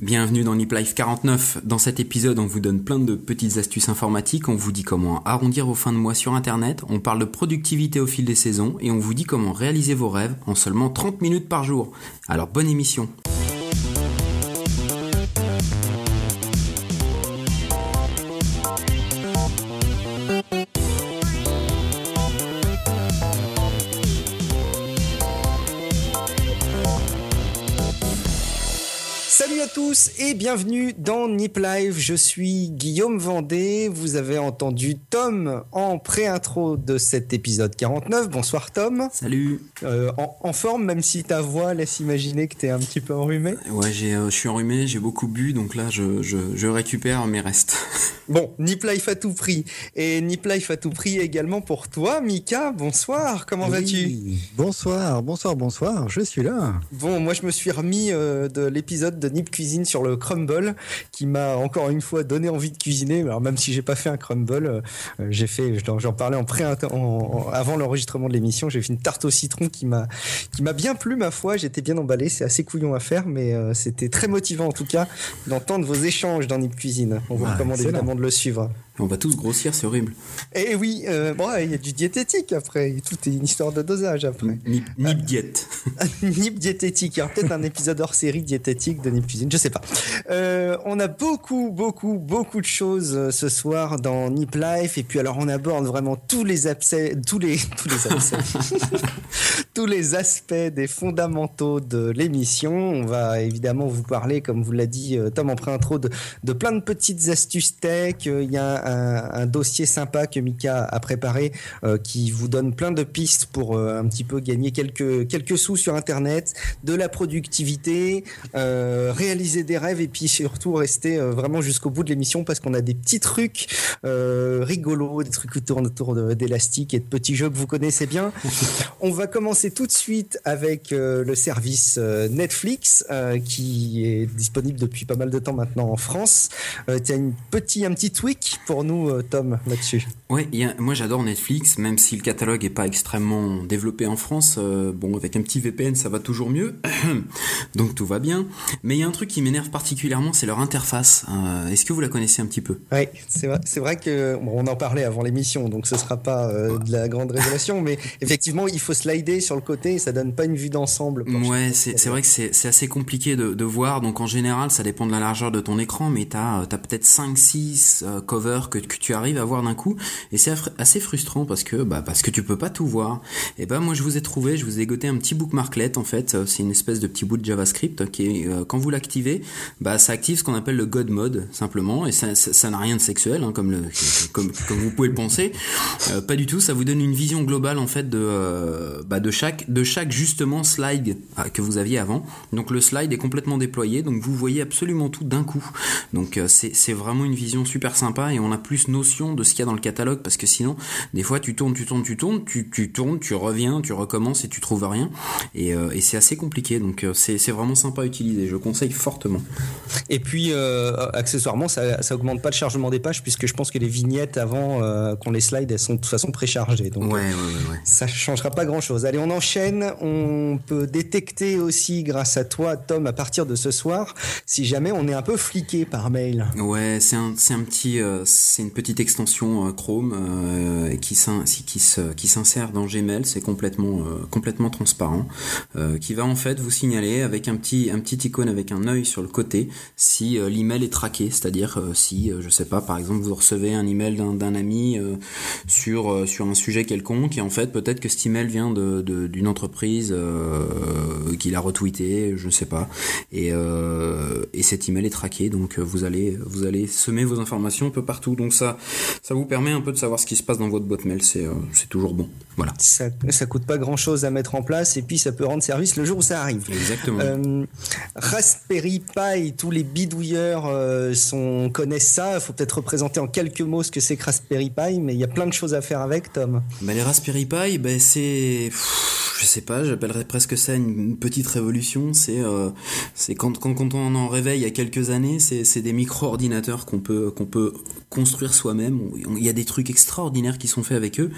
Bienvenue dans Nip Life 49. Dans cet épisode, on vous donne plein de petites astuces informatiques, on vous dit comment arrondir vos fins de mois sur internet, on parle de productivité au fil des saisons et on vous dit comment réaliser vos rêves en seulement 30 minutes par jour. Alors bonne émission. Tous et bienvenue dans Nip Live. Je suis Guillaume Vendée. Vous avez entendu Tom en pré-intro de cet épisode 49. Bonsoir Tom. Salut. Euh, en, en forme, même si ta voix laisse imaginer que t'es un petit peu enrhumé. Ouais, j'ai, euh, je suis enrhumé, j'ai beaucoup bu, donc là je, je, je récupère mes restes. Bon, Nip Life à tout prix. Et Nip Life à tout prix également pour toi, Mika. Bonsoir, comment vas-tu? Bonsoir, bonsoir, bonsoir, je suis là. Bon, moi je me suis remis euh, de l'épisode de Nip Cuisine sur le crumble qui m'a encore une fois donné envie de cuisiner. Alors même si j'ai pas fait un crumble, euh, j'ai fait, j'en parlais en pré en- en- avant l'enregistrement de l'émission, j'ai fait une tarte au citron qui m'a qui m'a bien plu ma foi. J'étais bien emballé. C'est assez couillon à faire, mais euh, c'était très motivant en tout cas d'entendre vos échanges dans Nip Cuisine. On vous Ah, recommande évidemment de le suivre. On va tous grossir, c'est horrible. Et oui, euh, bon, il y a du diététique après. Tout est une histoire de dosage après. Nip, nip diète. Nip diététique. Il y aura peut-être un épisode hors série diététique de Nip Cuisine, je sais pas. Euh, on a beaucoup, beaucoup, beaucoup de choses euh, ce soir dans Nip Life. Et puis alors, on aborde vraiment tous les abcès, tous les, tous les abcès, tous les aspects des fondamentaux de l'émission. On va évidemment vous parler, comme vous l'a dit Tom en pré-intro, de, de plein de petites astuces tech. Il y a un, un dossier sympa que Mika a préparé euh, qui vous donne plein de pistes pour euh, un petit peu gagner quelques, quelques sous sur Internet, de la productivité, euh, réaliser des rêves et puis surtout rester vraiment jusqu'au bout de l'émission parce qu'on a des petits trucs rigolos, des trucs qui tournent autour d'élastique et de petits jeux que vous connaissez bien. On va commencer tout de suite avec le service Netflix qui est disponible depuis pas mal de temps maintenant en France. Tu as une petit, un petit tweak pour nous, euh, Tom, là-dessus. Ouais, y a- moi j'adore Netflix, même si le catalogue est pas extrêmement développé en France. euh, bon, avec un petit VPN, ça va toujours mieux, donc tout va bien. Mais il y a un truc qui m'énerve particulièrement, c'est leur interface. Euh, Est-ce que vous la connaissez un petit peu? Oui, c'est vrai, vrai que bon, on en parlait avant l'émission, donc ce sera pas euh, de la grande révélation, mais effectivement, il faut slider sur le côté et ça donne pas une vue d'ensemble. Ouais, c'est vrai que c'est assez compliqué de, de voir. Donc en général, ça dépend de la largeur de ton écran, mais t'as as, peut-être 5-6 euh, covers que, que tu arrives à voir d'un coup. Et c'est assez frustrant parce que bah, parce que tu peux pas tout voir. Et ben moi je vous ai trouvé, je vous ai goté un petit bookmarklet en fait. Euh, C'est une espèce de petit bout de JavaScript qui est euh, quand vous l'activez, bah ça active ce qu'on appelle le God mode simplement. Et ça ça n'a rien de sexuel hein, comme le comme comme vous pouvez le penser. Euh, pas du tout. Ça vous donne une vision globale en fait de euh, bah, de chaque de chaque justement slide que vous aviez avant. Donc le slide est complètement déployé, donc vous voyez absolument tout d'un coup. Donc c'est c'est vraiment une vision super sympa et on a plus notion de ce qu'il y a dans le catalogue parce que sinon des fois tu tournes, tu tournes, tu tournes, tu, tu tournes, tu reviens, tu recommences et tu trouves rien et, euh, et c'est assez compliqué. Donc euh, c'est vraiment sympa à utiliser. Je conseille fortement. Et puis, euh, accessoirement, ça, ça augmente pas le chargement des pages puisque je pense que les vignettes avant euh, qu'on les slide, elles sont de toute façon préchargées. Donc, Ouais, ouais. Ça changera pas grand chose. Allez, on enchaîne. On peut détecter aussi, grâce à toi, Tom, à partir de ce soir, si jamais on est un peu fliqué par mail. Ouais, c'est un, petit, c'est une petite extension euh, Euh, qui s'insère dans Gmail. C'est complètement, euh, transparent, euh, qui va en fait vous signaler avec un petit, un icône avec un œil sur le côté si l'email est traqué, c'est-à-dire si, je sais pas, par exemple, vous recevez un email d'un ami sur un sujet quelconque et en fait peut-être que cet email vient d'une entreprise euh, qui l'a retweeté, je sais pas, et et cet email est traqué, donc vous allez vous allez semer vos informations un peu partout, donc ça ça vous permet un peu de savoir ce qui se passe dans votre boîte mail, c'est euh, c'est toujours bon, voilà. Ça, ça coûte pas grand chose à mettre en place et puis ça peut rendre service le jour où ça arrive. Exactement. Euh, Raspberry Pi, tous les bidouilleurs euh, sont, connaissent ça. Il faut peut-être représenter en quelques mots ce que c'est que Raspberry Pi, mais il y a plein de choses à faire avec, Tom. Bah, les Raspberry Pi, bah, c'est, je sais pas, j'appellerais presque ça une, petite révolution. C'est, euh, quand, quand, quand on en réveille il y a quelques années, c'est, c'est des micro-ordinateurs qu'on peut, qu'on peut construire soi-même. Il y a des trucs extraordinaires qui sont faits avec eux.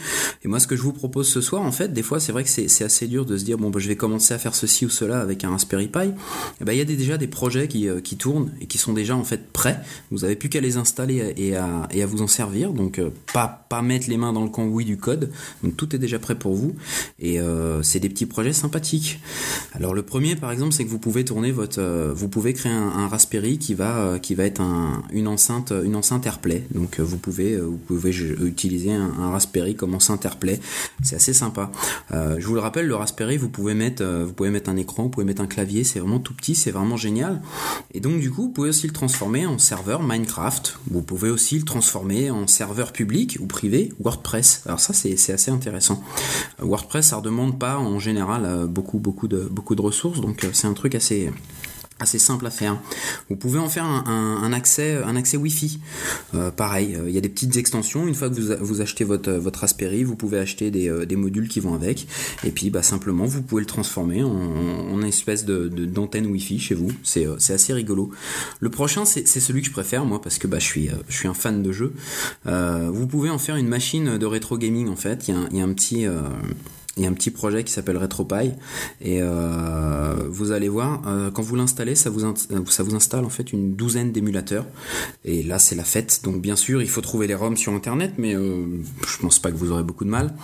Et moi, ce que je vous propose ce soir, en fait, des fois, c'est vrai que c'est assez dur de se dire bon, bah, je vais commencer à faire ceci ou cela avec un Raspberry Pi. Eh ben, il y a déjà des projets qui, euh, qui tournent et qui sont déjà en fait prêts. Vous avez plus qu'à les installer et à, vous en servir. Donc, euh, pas mettre les mains dans le cambouis du code. Donc, tout est déjà prêt pour vous. Et euh, c'est des petits projets sympathiques. Alors, le premier, par exemple, c'est que vous pouvez tourner votre, vous pouvez créer un, Raspberry qui va être un, une enceinte une enceinte AirPlay. Donc, vous pouvez vous pouvez utiliser un, Raspberry comme enceinte AirPlay. C'est assez sympa. Euh, je vous le rappelle, le Raspberry, vous pouvez mettre, euh, un écran, vous pouvez mettre un clavier. C'est vraiment tout petit, c'est vraiment génial. Et donc du coup, vous pouvez aussi le transformer en serveur Minecraft. Vous pouvez aussi le transformer en serveur public ou privé WordPress. Alors ça, c'est assez intéressant. Euh, WordPress, ça ne demande pas en général beaucoup de ressources, donc c'est un truc assez assez simple à faire. Vous pouvez en faire un, accès un accès Wi-Fi. Euh, pareil, euh, il y a des petites extensions. Une fois que vous, vous achetez votre votre vous pouvez acheter des, euh, des modules qui vont avec. Et puis bah simplement vous pouvez le transformer en, espèce de d'antenne Wi-Fi chez vous. C'est c'est assez rigolo. Le prochain c'est celui que je préfère moi parce que bah je suis je suis un fan de jeu. vous pouvez en faire une machine de rétro gaming en fait. Il y a un petit il y a un petit projet qui s'appelle RetroPie. Et euh, vous allez voir euh, quand vous l'installez ça vous ça vous installe en fait une douzaine d'émulateurs. Et là c'est la fête. Donc bien sûr il faut trouver les ROM sur internet mais euh, je pense pas que vous aurez beaucoup de mal.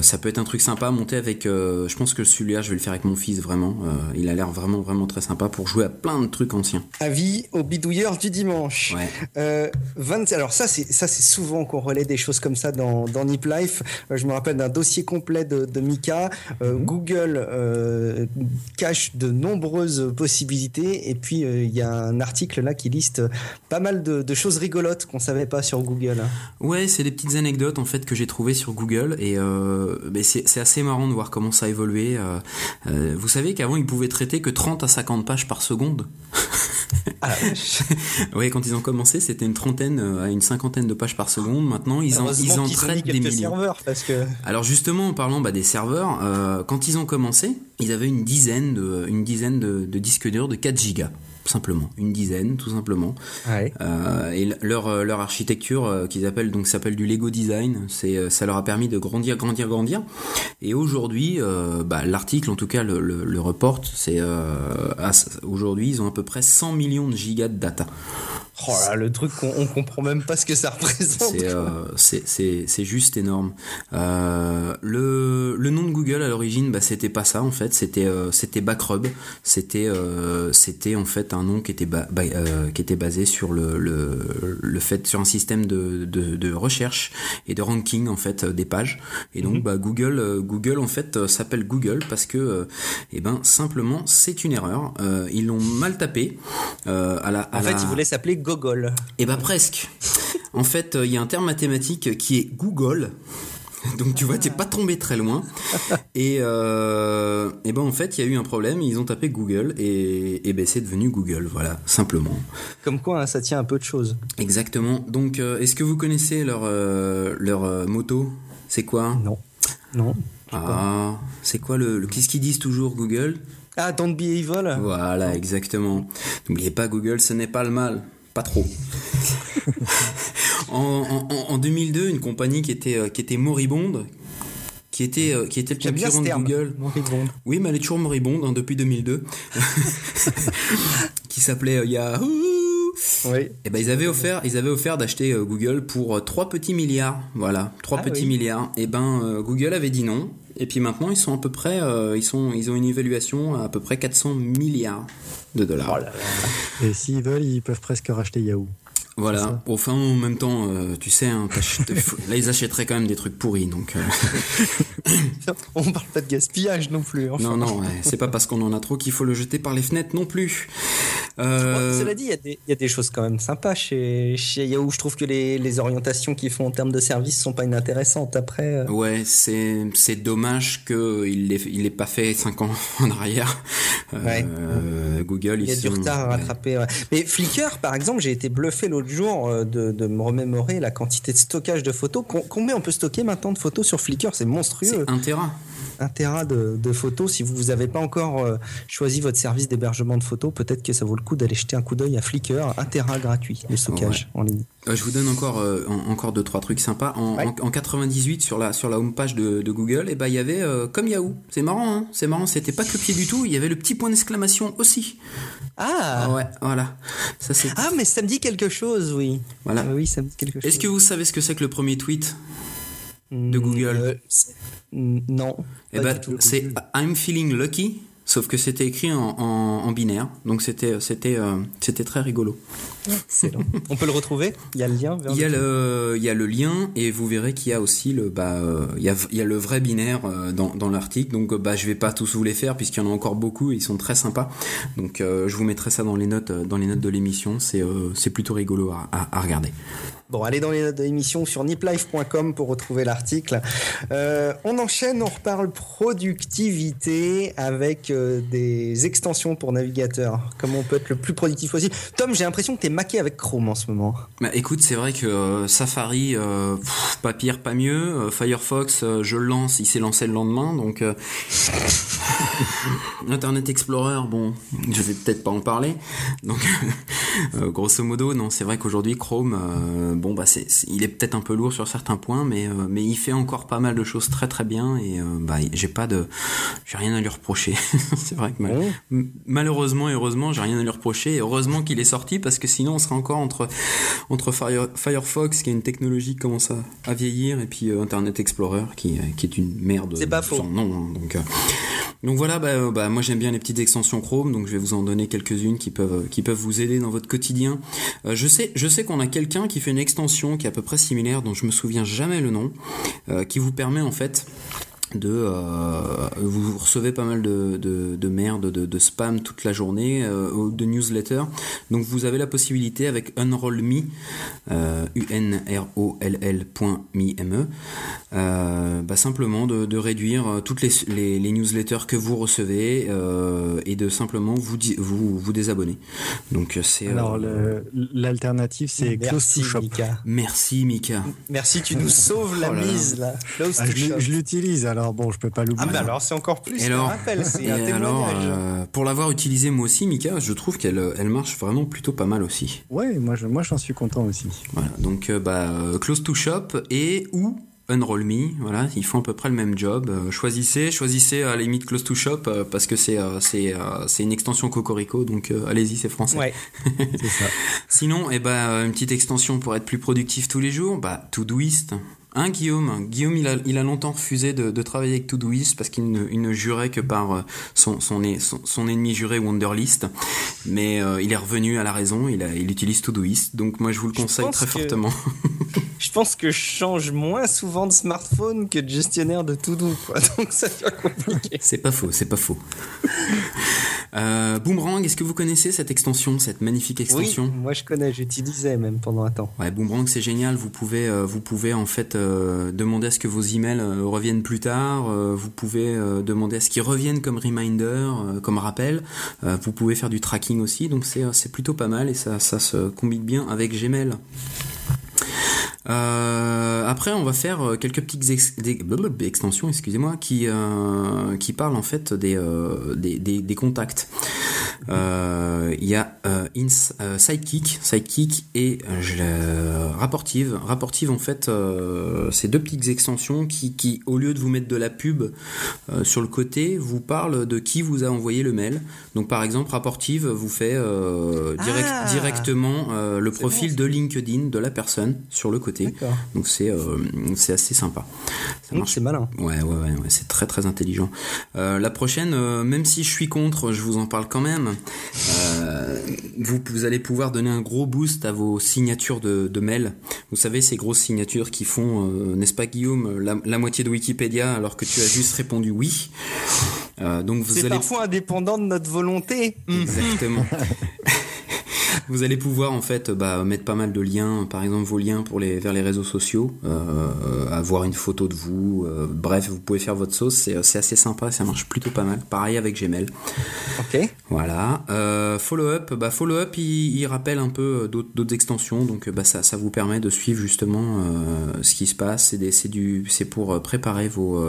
Ça peut être un truc sympa à monter avec je pense que celui-là je vais le faire avec mon fils vraiment. Il a l'air vraiment vraiment très sympa pour jouer à plein de trucs anciens. Avis au bidouilleur du dimanche. Ouais. 20, alors ça c'est ça c'est souvent qu'on relaie des choses comme ça dans dans Nip Life. Je me rappelle d'un dossier complet de de Mika. Euh, mhm. Google euh, cache de nombreuses possibilités et puis euh, il y a un article là qui liste pas mal de, choses rigolotes qu'on savait pas sur Google. Hein. Ouais, c'est des petites anecdotes en fait que j'ai trouvées sur Google et c'est assez marrant de voir comment ça a évolué. vous savez qu'avant ils pouvaient traiter que 30 à 50 pages par seconde. Ah, oui, quand ils ont commencé, c'était une trentaine à une cinquantaine de pages par seconde. Maintenant, ils en, ils en traitent des millions. Parce que... Alors justement, en parlant bah, des serveurs, euh, quand ils ont commencé, ils avaient une dizaine de, une dizaine de, de disques durs de 4 gigas simplement, une dizaine, tout simplement. Euh, et leur euh, leur architecture euh, qu'ils appellent donc s'appelle du Lego design, c'est ça leur a permis de grandir, grandir, grandir. Et aujourd'hui, bah, l'article en tout cas le, le, reporte, c'est aujourd'hui ils ont à peu près 100 millions de gigas de data. Oh là, le truc qu'on on comprend même pas ce que ça représente. C'est juste énorme. le, le nom de Google à l'origine, bah, c'était pas ça en fait, c'était c'était Backrub, c'était c'était en fait un nom qui était, euh, qui était basé sur le, le, fait sur un système de, de, recherche et de ranking en fait des pages. Et donc mhm. bah, Google euh, Google en fait euh, s'appelle Google parce que eh ben simplement c'est une erreur. ils l'ont mal tapé. à la, en fait, ils voulaient s'appeler Google. Et eh bah presque. en fait, il y a un terme mathématique qui est Google Donc tu vois, t'es pas tombé très loin. Et, euh, et ben en fait, il y a eu un problème. Ils ont tapé Google et, et ben c'est devenu Google. Voilà, simplement. Comme quoi, hein, ça tient un peu de choses. Exactement. Donc, euh, est-ce que vous connaissez leur euh, leur euh, moto? C'est quoi? Non. Non. Ah, c'est quoi le, qu'est-ce qu'ils disent toujours Google? Ah, don't be evil. Voilà, exactement. N'oubliez pas Google, ce n'est pas le mal pas trop. en, 2002, une compagnie qui était, euh, qui était moribonde, qui était, euh, qui était le concurrent de Google. Oui, mais elle est toujours moribonde hein, depuis 2002. qui s'appelait euh, Yahoo. Oui. Et eh ben ils avaient offert, ils avaient offert d'acheter Google pour 3 petits milliards, voilà, 3 ah petits milliards. Et eh ben Google avait dit non. Et puis maintenant ils sont à peu près, ils sont, ils ont une évaluation à, à peu près 400 milliards de dollars. Et s'ils veulent, ils peuvent presque racheter Yahoo. Voilà. Enfin, en même temps, euh, tu sais, hein, là ils achèteraient quand même des trucs pourris, donc. Euh... on parle pas de gaspillage non plus. Non, non, c'est pas parce qu'on en a trop qu'il faut le jeter par les fenêtres non plus. Euh... Cela dit, il y, a des choses quand même sympas chez, chez Yahoo. Je trouve que les, les orientations qu'ils font en termes de services sont pas inintéressantes. Après. Euh. Ouais, c'est c'est dommage qu'il l'ait il pas fait 5 ans en arrière. Euh, Google, il y a du retard à rattraper. Mais Flickr, par exemple, j'ai été bluffé l'autre jour euh, de, de, me remémorer la quantité de stockage de photos. Combien on peut stocker maintenant de photos sur Flickr? C'est monstrueux. C'est un Tera. un Tera de, de photos. Si vous n'avez pas encore euh, choisi votre service d'hébergement de photos, peut-être que ça vaut le coup d'aller jeter un coup d'œil à Flickr. Un Tera gratuit de stockage en ligne. Euh, je vous donne encore euh, en- encore deux trois trucs sympas. En, Ouais. en, en 98 sur la sur la homepage de, de Google, et ben il y avait euh, comme Yahoo. C'est marrant, hein c'est marrant. C'était pas que le pied du tout. Il y avait le petit point d'exclamation aussi. Ah, ouais, voilà. Ça ah, mais ça me dit quelque chose, oui. Voilà. Ah oui, ça me dit quelque chose. Est-ce que vous savez ce que c'est que le premier tweet de Hmm, Google euh, hmm, Non. Eh ben, c'est I'm feeling lucky, sauf que c'était écrit en, en, en binaire, donc c'était c'était euh, c'était très rigolo. Excellent. On peut le retrouver? Il y a le lien vers Il y a le il y a le lien et vous verrez qu'il y a aussi le bah euh, il y a il y a le vrai binaire euh, dans dans l'article, donc bah je vais pas tous vous les faire puisqu'il y en a encore beaucoup et ils sont très sympas. Donc euh, je vous mettrai ça dans les notes dans les notes de l'émission. C'est euh, c'est plutôt rigolo à, à, à regarder. Bon, allez dans les notes de l'émission sur niplife.com pour retrouver l'article. Euh, on enchaîne, on reparle productivité avec euh, des extensions pour navigateur. Comment on peut être le plus productif possible. Tom, j'ai l'impression que t'es maqué avec Chrome en ce moment. Bah écoute, c'est vrai que euh, Safari, euh, pas pire, pas mieux. Firefox, je le lance, il s'est lancé le lendemain, donc Internet Explorer, bon, je vais peut-être pas en parler. Donc, grosso modo, non, c'est vrai qu'aujourd'hui Chrome, bon bah c'est, il est peut-être un peu lourd sur certains points, mais mais il fait encore pas mal de choses très très bien et bah j'ai pas de, j'ai rien à lui reprocher. c'est vrai que mal-. M- Malheureusement et heureusement, j'ai rien à lui reprocher. Et heureusement qu'il est sorti parce que sinon on serait encore entre entre Fire- Firefox qui a une technologie qui commence à, à vieillir et puis euh, Internet Explorer qui, euh, qui est une merde. C'est pas de faux. son nom, hein. donc euh, donc voilà, bah, bah, moi j'aime bien les petites extensions Chrome, donc je vais vous en donner quelques-unes qui peuvent qui peuvent vous aider dans votre quotidien. Euh, je sais je sais qu'on a quelqu'un qui fait une extension qui est à peu près similaire, dont je me souviens jamais le nom, euh, qui vous permet en fait de euh, vous recevez pas mal de, de, de merde de, de spam toute la journée euh, de newsletter donc vous avez la possibilité avec unroll.me euh, u n r o l l.me euh, bah, simplement de, de réduire toutes les, les, les newsletters que vous recevez euh, et de simplement vous vous, vous désabonner donc c'est Alors, euh, l'alternative, c'est Close Merci, to Shop. Mika. merci Mika Merci, tu nous sauves la Oh là là. mise là. Close Ah, to je je l'utilise, alors bon, je peux pas Ah l'oublier. bah alors c'est encore plus alors rappel, c'est Et un alors, témoignage. euh, pour l'avoir utilisé moi aussi, Mika, je trouve qu'elle elle marche vraiment plutôt pas mal aussi. Ouais, moi, je- moi j'en suis content aussi. Voilà, donc euh, bah, euh, Close to Shop et ou Unroll.me, voilà, ils font à peu près le même job. Euh, choisissez, choisissez à la limite Close to Shop euh, parce que c'est euh, c'est euh, c'est une extension Cocorico, donc euh, allez-y, c'est français. Ouais. C'est ça. Sinon, eh ben, euh, une petite extension pour être plus productif tous les jours, bah, Todoist. Hein, Guillaume? Guillaume, il a, il a longtemps refusé de, de travailler avec Todoist parce qu'il ne, il ne jurait que par euh, son, son, é- son, son ennemi juré Wonderlist. Mais euh, il est revenu à la raison, il, a, il utilise Todoist. Donc moi, je vous le conseille très que- fortement. Je pense que je change moins souvent de smartphone que de gestionnaire de to-do, quoi. Donc ça devient compliqué. C'est pas faux, c'est pas faux. Euh, Boomerang, est-ce que vous connaissez cette extension, cette magnifique extension? Oui, moi je connais, j'utilisais même pendant un temps. Ouais, Boomerang, c'est génial. Vous pouvez, euh, vous pouvez en fait demander à ce que vos emails euh, reviennent plus tard. euh, vous pouvez euh, demander à ce qu'ils reviennent comme reminder, euh, comme rappel. Euh, vous pouvez faire du tracking aussi. Donc c'est, euh, c'est plutôt pas mal et ça, ça se combine bien avec Gmail. Euh, après, on va faire euh, quelques petites ex- extensions, excusez-moi, qui euh, qui parlent en fait des euh, des, des, des contacts. Il y a Sidekick, Sidekick et Rapportive. Rapportive, en fait, c'est deux petites extensions qui, qui, au lieu de vous mettre de la pub sur le côté, vous parlent de qui vous a envoyé le mail. Donc, par exemple, Rapportive vous fait direct- Ah directement le profil bon, de LinkedIn de la personne sur le côté. Donc, c'est euh, c'est assez sympa. Ça marche c'est malin. Ouais, ouais, ouais, ouais, c'est très très intelligent. Euh, la prochaine, euh, même si je suis contre, je vous en parle quand même. Vous, vous allez pouvoir donner un gros boost à vos signatures de, de mail. Vous savez, ces grosses signatures qui font, euh, n'est-ce pas Guillaume, la, la moitié de Wikipédia alors que tu as juste répondu oui. Euh, donc vous C'est allez parfois indépendant de notre volonté. Exactement. vous allez pouvoir en fait bah, mettre pas mal de liens, par exemple vos liens pour les vers les réseaux sociaux, euh, avoir une photo de vous, euh, bref, vous pouvez faire votre sauce, c'est, c'est assez sympa, ça marche plutôt pas mal. Pareil avec Gmail. Ok. Voilà. Euh, follow up, bah follow up, il, il rappelle un peu d'autres, d'autres extensions, donc bah ça, ça vous permet de suivre justement ce qui se passe. C'est, des, c'est du, c'est pour préparer vos,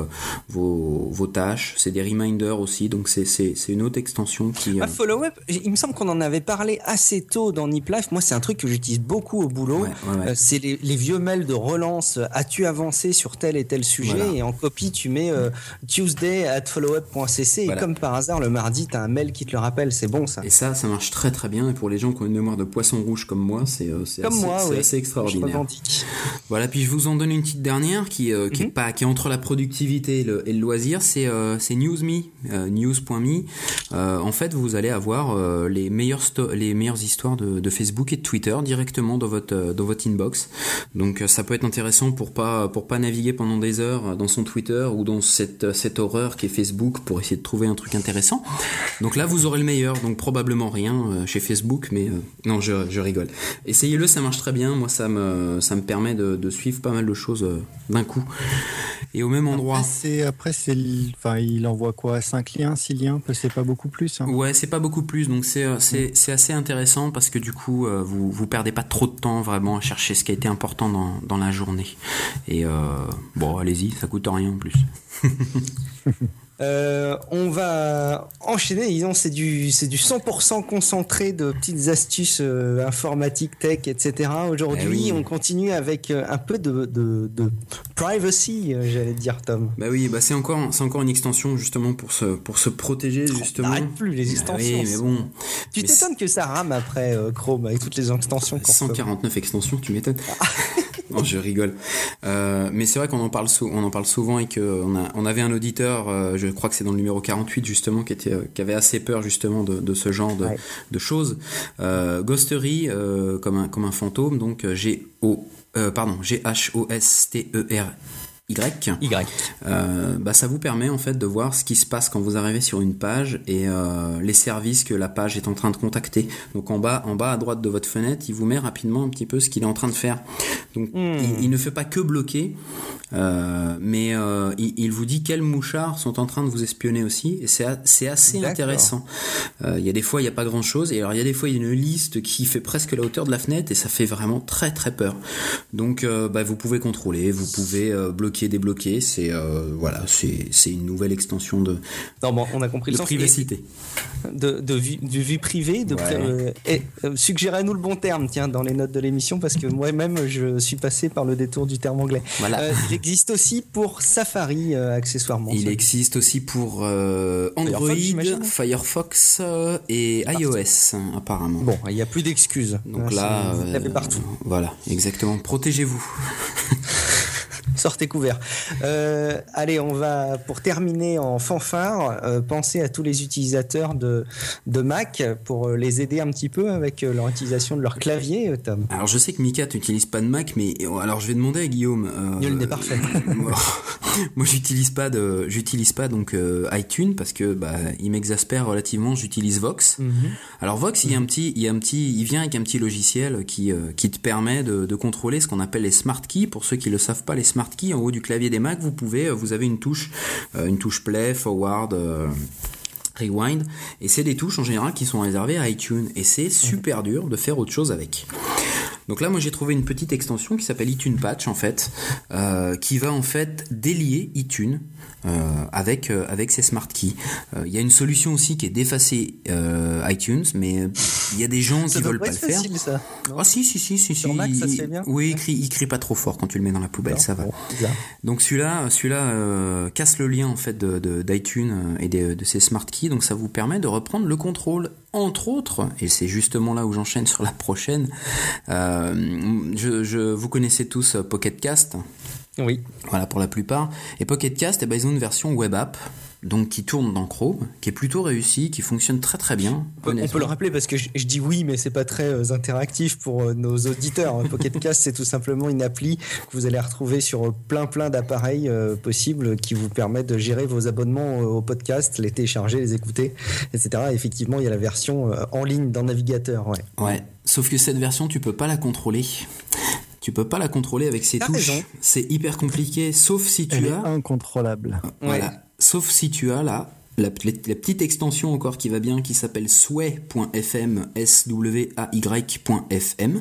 vos, vos tâches. C'est des reminders aussi, donc c'est, c'est, c'est une autre extension qui. Ah, follow up, il me semble qu'on en avait parlé assez tôt dans Nip Life. Moi, c'est un truc que j'utilise beaucoup au boulot. Ouais, ouais, ouais. Euh, c'est les, les vieux mails de relance. As-tu avancé sur tel et tel sujet Voilà. Et en copie, tu mets euh, Tuesday at followup.cc. Voilà. Et comme par hasard, le mardi, t'as un mail qui te le rappelle. C'est bon, ça. Et ça, ça marche très très bien. Et pour les gens qui ont une mémoire de poisson rouge comme moi, c'est, euh, assez, oui. extraordinaire. Voilà, puis je vous en donne une petite dernière qui, euh, qui est Mhm. pas, qui est entre la productivité et le, et le loisir. C'est, News.me, news.me. En fait, vous allez avoir les meilleures les meilleures histoires de, Facebook et de Twitter directement dans votre euh, inbox. Donc euh, ça peut être intéressant pour pas pas naviguer pendant des heures dans son Twitter ou dans cette horreur qui est Facebook pour essayer de trouver un truc intéressant. Donc là, vous aurez le meilleur. Donc probablement rien euh, chez Facebook, mais euh, non, je, rigole. Essayez-le, ça marche très bien. Moi, ça me permet de, suivre pas mal de choses euh, d'un coup et au même endroit. Après, c'est, après, c'est, l- enfin, il envoie quoi 5 liens, 6 liens C'est pas beaucoup plus. Hein. Ouais, c'est pas beaucoup plus, donc c'est euh, c'est c'est assez intéressant parce que du coup euh, vous vous perdez pas trop de temps vraiment à chercher ce qui a été important dans dans la journée. Et euh, bon, allez-y, ça coûte rien en plus. Euh, on va enchaîner. Disons, c'est du, c'est du 100% concentré de petites astuces euh, informatiques, tech, etc. Aujourd'hui, Eh oui. on continue avec euh, un peu de, de, de privacy, j'allais dire, Tom. Bah oui, bah c'est encore c'est encore une extension justement pour se pour se protéger justement. n'arrête plus les Bah extensions. oui, mais bon, Tu mais t'étonnes que ça rame après euh, Chrome avec toutes les extensions qu'on peut. 149 extensions, tu m'étonnes. non, je rigole. Mais c'est vrai qu'on en parle sou- on en parle souvent et que on a on avait un auditeur, je crois que c'est dans le numéro 48 justement, qui était euh, qui avait assez peur justement de, de ce genre de, Ouais. de choses. Euh, Ghostery euh, comme un comme un fantôme, donc G O euh, pardon G H O S T E R Y. Y. Euh, bah, ça vous permet en fait de voir ce qui se passe quand vous arrivez sur une page et euh, les services que la page est en train de contacter. Donc en bas, en bas à droite de votre fenêtre, il vous met rapidement un petit peu ce qu'il est en train de faire. Donc Hmm. il, il ne fait pas que bloquer, euh, mais euh, il, il vous dit quels mouchards sont en train de vous espionner aussi. Et c'est assez intéressant. Euh, Il y a des fois il n'y a pas grand chose et alors il y a des fois il y a une liste qui fait presque la hauteur de la fenêtre et ça fait vraiment très très peur. Donc bah, vous pouvez contrôler, vous pouvez bloquer, débloquer. C'est voilà, c'est une nouvelle extension de, Non, bon, on a compris de le privacité. De, de, vie, de vie privée. De, Ouais. et, suggérez-nous le bon terme, tiens, dans les notes de l'émission, parce que moi-même, je suis passé par le détour du terme anglais. Voilà. Il existe aussi pour Safari, euh, accessoirement. Il existe aussi pour euh, Android, Firefox euh, et iOS apparemment. Bon, il n'y a plus d'excuses. Donc Hein, là, l'avez euh, partout. Voilà, exactement. Protégez-vous. Sortez couverts. Euh, allez, on va, pour terminer en fanfare, euh, penser à tous les utilisateurs de, de Mac pour euh, les aider un petit peu avec leur utilisation de leur clavier, Tom. Alors je sais que Mika n'utilise pas de Mac, mais alors je vais demander à Guillaume. euh, Nul n'est parfait. moi, moi, j'utilise pas de, j'utilise pas donc iTunes parce que bah il m'exaspère relativement. J'utilise Vox. Alors Vox, il y a un petit, il y a un petit, il vient avec un petit logiciel qui qui te permet de, de contrôler ce qu'on appelle les smart keys. Pour ceux qui le savent pas, les smart keys en haut du clavier des Mac, vous pouvez, euh, vous avez une touche, euh, une touche play, forward. euh, Rewind, et c'est des touches en général qui sont réservées à iTunes, et c'est super dur de faire autre chose avec. Donc là, moi, j'ai trouvé une petite extension qui s'appelle iTunes Patch, en fait, euh, qui va en fait délier iTunes euh, avec euh, avec ses smart keys. Il y a une solution aussi qui est d'effacer iTunes, mais il y a des gens qui doit veulent pas le faire. facile, ça. Ah si si si si Sur ça se il- fait bien Oui, il crie, il crie pas trop fort quand tu le mets dans la poubelle, ça va. Bon. Donc celui-là, celui-là casse le lien en fait de, de- d'iTunes et de, de ses smart keys, donc ça vous permet de reprendre le contrôle. Entre autres, et c'est justement là où j'enchaîne sur la prochaine. euh, je, je- vous connaissez tous euh, Pocket Cast? Oui. Voilà pour la plupart. Et Pocket Cast, eh ben, ils ont une version web app donc qui tourne dans Chrome, qui est plutôt réussi, qui fonctionne très très bien. On peut le rappeler parce que je, dis oui, mais c'est pas très euh, interactif pour euh, nos auditeurs. Pocket Cast, c'est tout simplement une appli que vous allez retrouver sur euh, plein plein d'appareils possibles qui vous permettent de gérer vos abonnements au podcast, les télécharger, les écouter, etc. effectivement, il y a la version en ligne dans navigateur. Ouais. ouais. Sauf que cette version, tu peux pas la contrôler. Tu peux pas la contrôler avec ses touches. C'est hyper compliqué, sauf si tu Elle as. Est incontrôlable. Voilà. Sauf si tu as là la, petite extension encore qui va bien qui s'appelle sway.fm s w a y.fm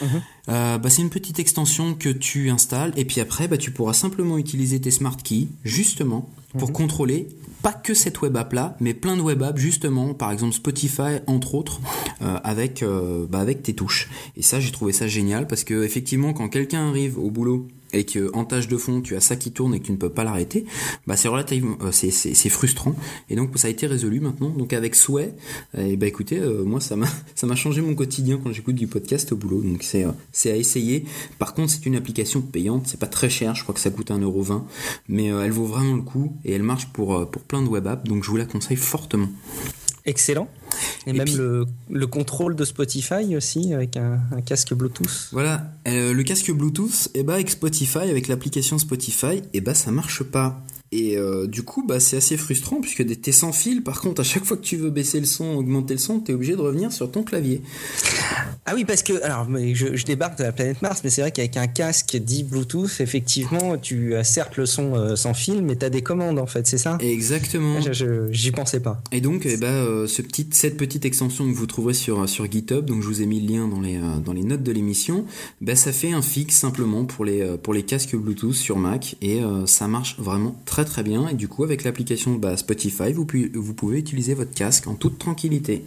mhm. euh, bah, c'est une petite extension que tu installes et puis après bah, tu pourras simplement utiliser tes smart keys justement pour mhm. contrôler pas que cette web app là mais plein de web apps justement par exemple Spotify entre autres euh, avec euh, bah, avec tes touches et ça j'ai trouvé ça génial parce que effectivement quand quelqu'un arrive au boulot et que en tâche de fond tu as ça qui tourne et que tu ne peux pas l'arrêter, bah c'est relativement euh, c'est, c'est, frustrant et donc ça a été résolu maintenant. Donc avec souhait, et bah écoutez, euh, moi ça m'a ça m'a changé mon quotidien quand j'écoute du podcast au boulot. Donc c'est euh, c'est à essayer. Par contre, c'est une application payante, c'est pas très cher, je crois que ça coûte 1,20€, mais elle vaut vraiment le coup et elle marche pour pour plein de web apps, donc je vous la conseille fortement. Excellent. Et, même le, contrôle de Spotify aussi avec un, casque Bluetooth. Voilà, euh, le casque Bluetooth, et eh bah ben, avec Spotify, avec l'application Spotify, et eh bah ben, ça marche pas. Et euh, du coup, bah, c'est assez frustrant puisque t'es sans fil. Par contre, à chaque fois que tu veux baisser le son, augmenter le son, t'es obligé de revenir sur ton clavier. Ah oui, parce que alors, je, je débarque de la planète Mars, mais c'est vrai qu'avec un casque dit Bluetooth, effectivement, tu as certes le son euh, sans fil, mais t'as des commandes en fait, c'est ça? Exactement. J'y pensais pas. Et donc, eh bah, euh, ce petit, cette petite extension que vous trouverez sur sur GitHub, donc je vous ai mis le lien dans les dans les notes de l'émission, bah, ça fait un fixe simplement pour les pour les casques Bluetooth sur Mac et ça marche vraiment très très bien et du coup avec l'application bah, Spotify vous, vous pouvez utiliser votre casque en toute tranquillité.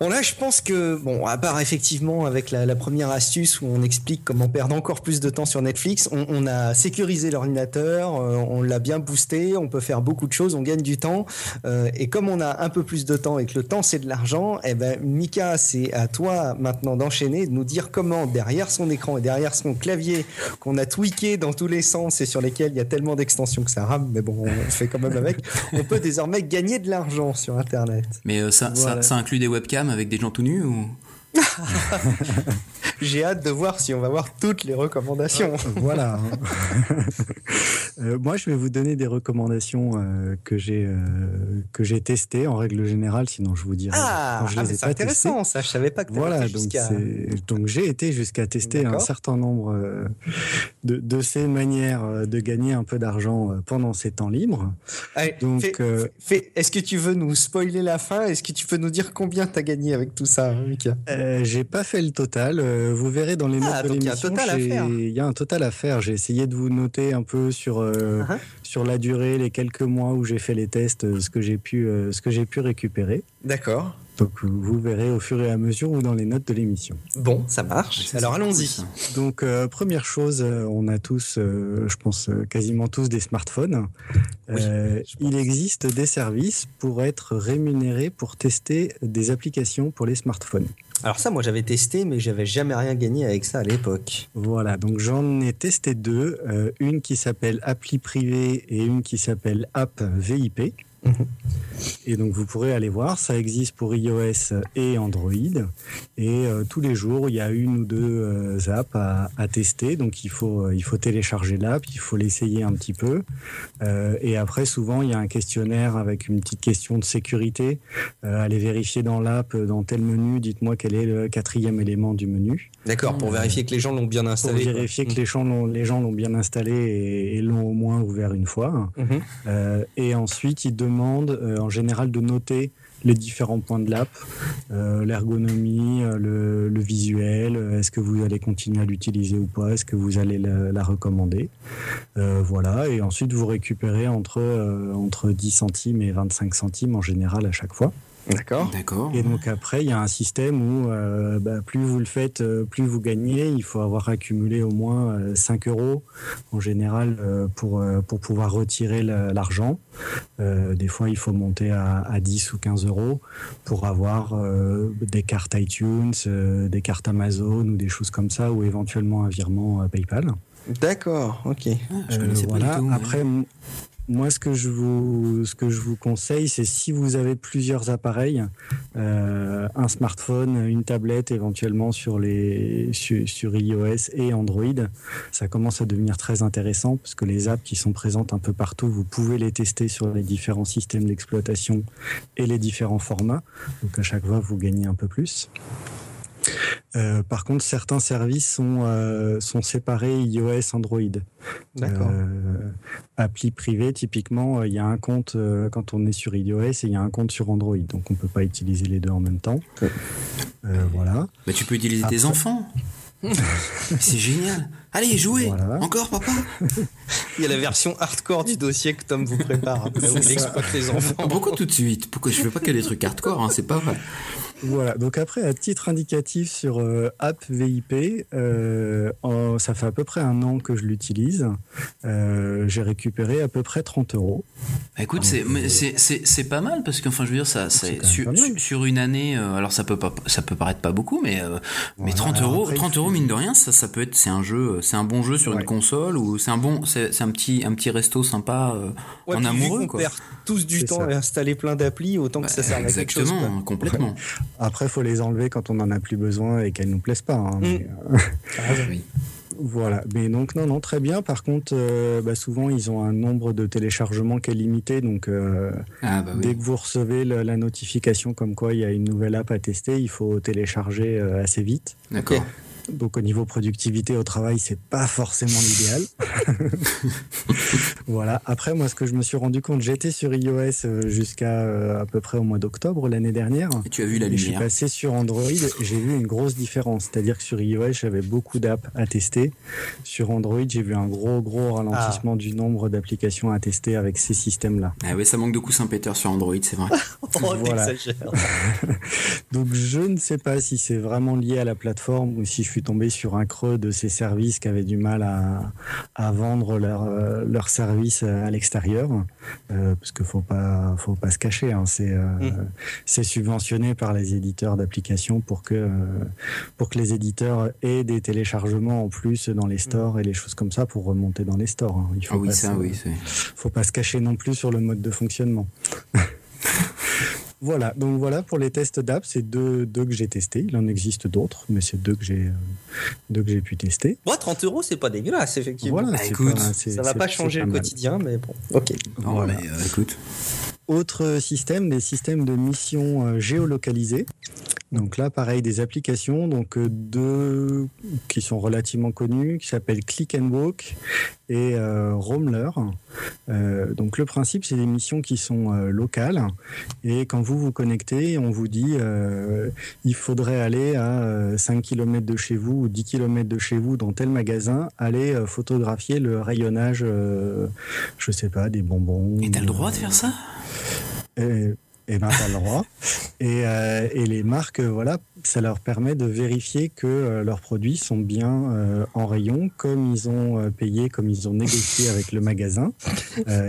Bon là, je pense que bon, à part effectivement avec la, première astuce où on explique comment perdre encore plus de temps sur Netflix, on, a sécurisé l'ordinateur, euh, on l'a bien boosté, on peut faire beaucoup de choses, on gagne du temps. Euh, et comme on a un peu plus de temps et que le temps c'est de l'argent, eh ben Mika, c'est à toi maintenant d'enchaîner, de nous dire comment derrière son écran et derrière son clavier qu'on a tweaké dans tous les sens et sur lesquels il y a tellement d'extensions que ça rame, mais bon, on fait quand même avec. On peut désormais gagner de l'argent sur Internet. Mais euh, ça, ça, ça inclut des webcams avec des gens tout nus ou? J'ai hâte de voir si on va voir toutes les recommandations. voilà. Euh, moi, je vais vous donner des recommandations euh, que j'ai euh, que j'ai testées en règle générale. Sinon, je vous dirai. Ah, je ah, c'est intéressant. Ça, je savais pas que. Voilà, donc donc j'ai été jusqu'à tester un certain nombre de, de, ces manières de gagner un peu d'argent pendant ces temps libres. donc, est-ce que tu veux nous spoiler la fin? Est-ce que tu peux nous dire combien tu as gagné avec tout ça, Mika? J'ai pas fait le total. vous verrez dans les ah, notes de l'émission. Il y a un total à faire. J'ai essayé de vous noter un peu sur euh, uh-huh. sur la durée, les quelques mois où j'ai fait les tests, euh, ce que j'ai pu, euh, ce que j'ai pu récupérer. D'accord. Donc vous verrez au fur et à mesure ou dans les notes de l'émission. Bon, ça marche. Alors allons-y. Donc première chose, on a tous, je pense quasiment tous des smartphones. il existe des services pour être rémunérés pour tester des applications pour les smartphones. Alors ça, moi j'avais testé, mais j'avais jamais rien gagné avec ça à l'époque. Voilà, donc j'en ai testé deux, euh, une qui s'appelle Appli Privé et une qui s'appelle App VIP. Et donc vous pourrez aller voir, ça existe pour iOS et Android. Et euh, tous les jours, il y a une ou deux euh, apps à, tester. Donc il faut, euh, il faut télécharger l'app, il faut l'essayer un petit peu. et après, souvent, il y a un questionnaire avec une petite question de sécurité. allez vérifier dans l'app, dans tel menu, dites-moi quel est le quatrième élément du menu. D'accord, pour vérifier que les gens l'ont bien installé. Pour vérifier que les gens l'ont, les gens l'ont bien installé et, l'ont au moins ouvert une fois. Mhm. et ensuite, il demande euh, en général de noter les différents points de l'app, euh, l'ergonomie, euh, le, visuel, est-ce que vous allez continuer à l'utiliser ou pas, est-ce que vous allez la, recommander. voilà, et ensuite vous récupérez entre, entre 10 centimes et 25 centimes en général à chaque fois. D'accord. D'accord. Et donc après, il y a un système où euh, bah, plus vous le faites, euh, plus vous gagnez. Il faut avoir accumulé au moins 5 euh, euros en général pour, pour pouvoir retirer l'argent. des fois, il faut monter à, à, 10 ou 15 euros pour avoir des cartes iTunes, des cartes Amazon ou des choses comme ça, ou éventuellement un virement PayPal. D'accord, ok. Ah, je connaissais pas voilà. du tout. ouais. Après, moi, ce que je vous, conseille, c'est si vous avez plusieurs appareils, euh, un smartphone, une tablette, éventuellement sur les sur iOS et Android, ça commence à devenir très intéressant parce que les apps qui sont présentes un peu partout, vous pouvez les tester sur les différents systèmes d'exploitation et les différents formats. Donc à chaque fois, vous gagnez un peu plus. Euh, par contre, certains services sont, euh, sont séparés iOS, Android. D'accord. Euh, appli privée, typiquement, euh, il y a un compte euh, quand on est sur iOS et il y a un compte sur Android. Donc on peut pas utiliser les deux en même temps. Euh, voilà. Bah, tu peux utiliser tes enfants. c'est génial. Allez, jouez. Voilà. Encore, papa. Il y a la version hardcore du dossier que Tom vous prépare. Après, où il exploite les enfants. Pourquoi tout de suite? Pourquoi je fais pas que des trucs hardcore hein, C'est pas vrai. Voilà. Donc après, à titre indicatif sur euh, App VIP, euh, en- ça fait à peu près un an que je l'utilise. Euh, J'ai récupéré à peu près 30 euros. Bah, écoute, c'est mais c'est c'est c'est pas mal parce que enfin je veux dire ça C'est sur, une année euh, alors ça peut pas ça peut paraître pas beaucoup mais euh, mais Voilà. 30 Alors euros après, il 30 faut- euros mine de rien ça ça peut être c'est un jeu c'est un bon jeu sur Ouais. une console ou c'est un bon c'est c'est un petit un petit resto sympa euh, Ouais, en vu amoureux qu'on quoi. perd tous du C'est temps ça. à installer plein d'applis, autant que ça Bah, serve à quelque chose. Exactement, complètement. Après, faut les enlever quand on en a plus besoin et qu'elles nous plaisent pas. hein, mais, euh, Oui. Voilà, mais donc non, non, très bien. Par contre, euh, bah, souvent ils ont un nombre de téléchargements qui est limité, donc euh, Ah bah dès que vous recevez le- la notification comme quoi il y a une nouvelle app à tester, il faut télécharger euh, assez vite. D'accord. Donc au niveau productivité au travail, c'est pas forcément l'idéal. voilà. Après, moi, ce que je me suis rendu compte, j'étais sur iOS euh, jusqu'à euh, à peu près au mois d'octobre l'année dernière. Et tu as vu la Et je suis lumière. passé sur Android, j'ai vu une grosse différence. C'est-à-dire que sur iOS, j'avais beaucoup d'apps à tester. Sur Android, j'ai vu un gros, gros ralentissement du nombre d'applications à tester avec ces systèmes-là. Ah ouais, ça manque de coussin Peter sur Android, c'est vrai. Oh, Voilà. Donc je ne sais pas si c'est vraiment lié à la plateforme ou si je suis tombé sur un creux de ces services qui avaient du mal à, à vendre leur, euh, leur service à l'extérieur. Euh, parce qu'il faut pas, faut pas se cacher. hein. C'est euh, c'est subventionné par les éditeurs d'applications pour que, pour que les éditeurs aient des téléchargements en plus dans les stores et les choses comme ça pour remonter dans les stores. hein. Il faut Ah oui, oui, faut pas se cacher non plus sur le mode de fonctionnement. voilà, donc voilà pour les tests d'app, c'est deux, deux que j'ai testés. Il en existe d'autres, mais c'est deux que j'ai euh, deux que j'ai pu tester. Bon, 30 euros, c'est pas dégueulasse, effectivement. Voilà, Bah, c'est écoute, pas- Ça va pas changer le quotidien, mais bon. Ok. Non, Voilà. mais euh, écoute. Autre système, des systèmes de mission euh, géolocalisés. Donc là, pareil, des applications, donc euh, deux qui sont relativement connues, qui s'appellent Click and Walk et euh, Roamler. Euh, donc le principe, c'est des missions qui sont euh, locales et quand vous vous connectez, on vous dit euh, il faudrait aller à euh, 5 km de chez vous ou 10 km de chez vous dans tel magasin, aller photographier le rayonnage, je sais pas, des bonbons. Et t'as le droit de faire ça? Et, et ben, t'as le droit. Et, euh, et les marques, euh, voilà, ça leur permet de vérifier que euh, leurs produits sont bien euh, en rayon, comme ils ont payé, comme ils ont négocié avec le magasin,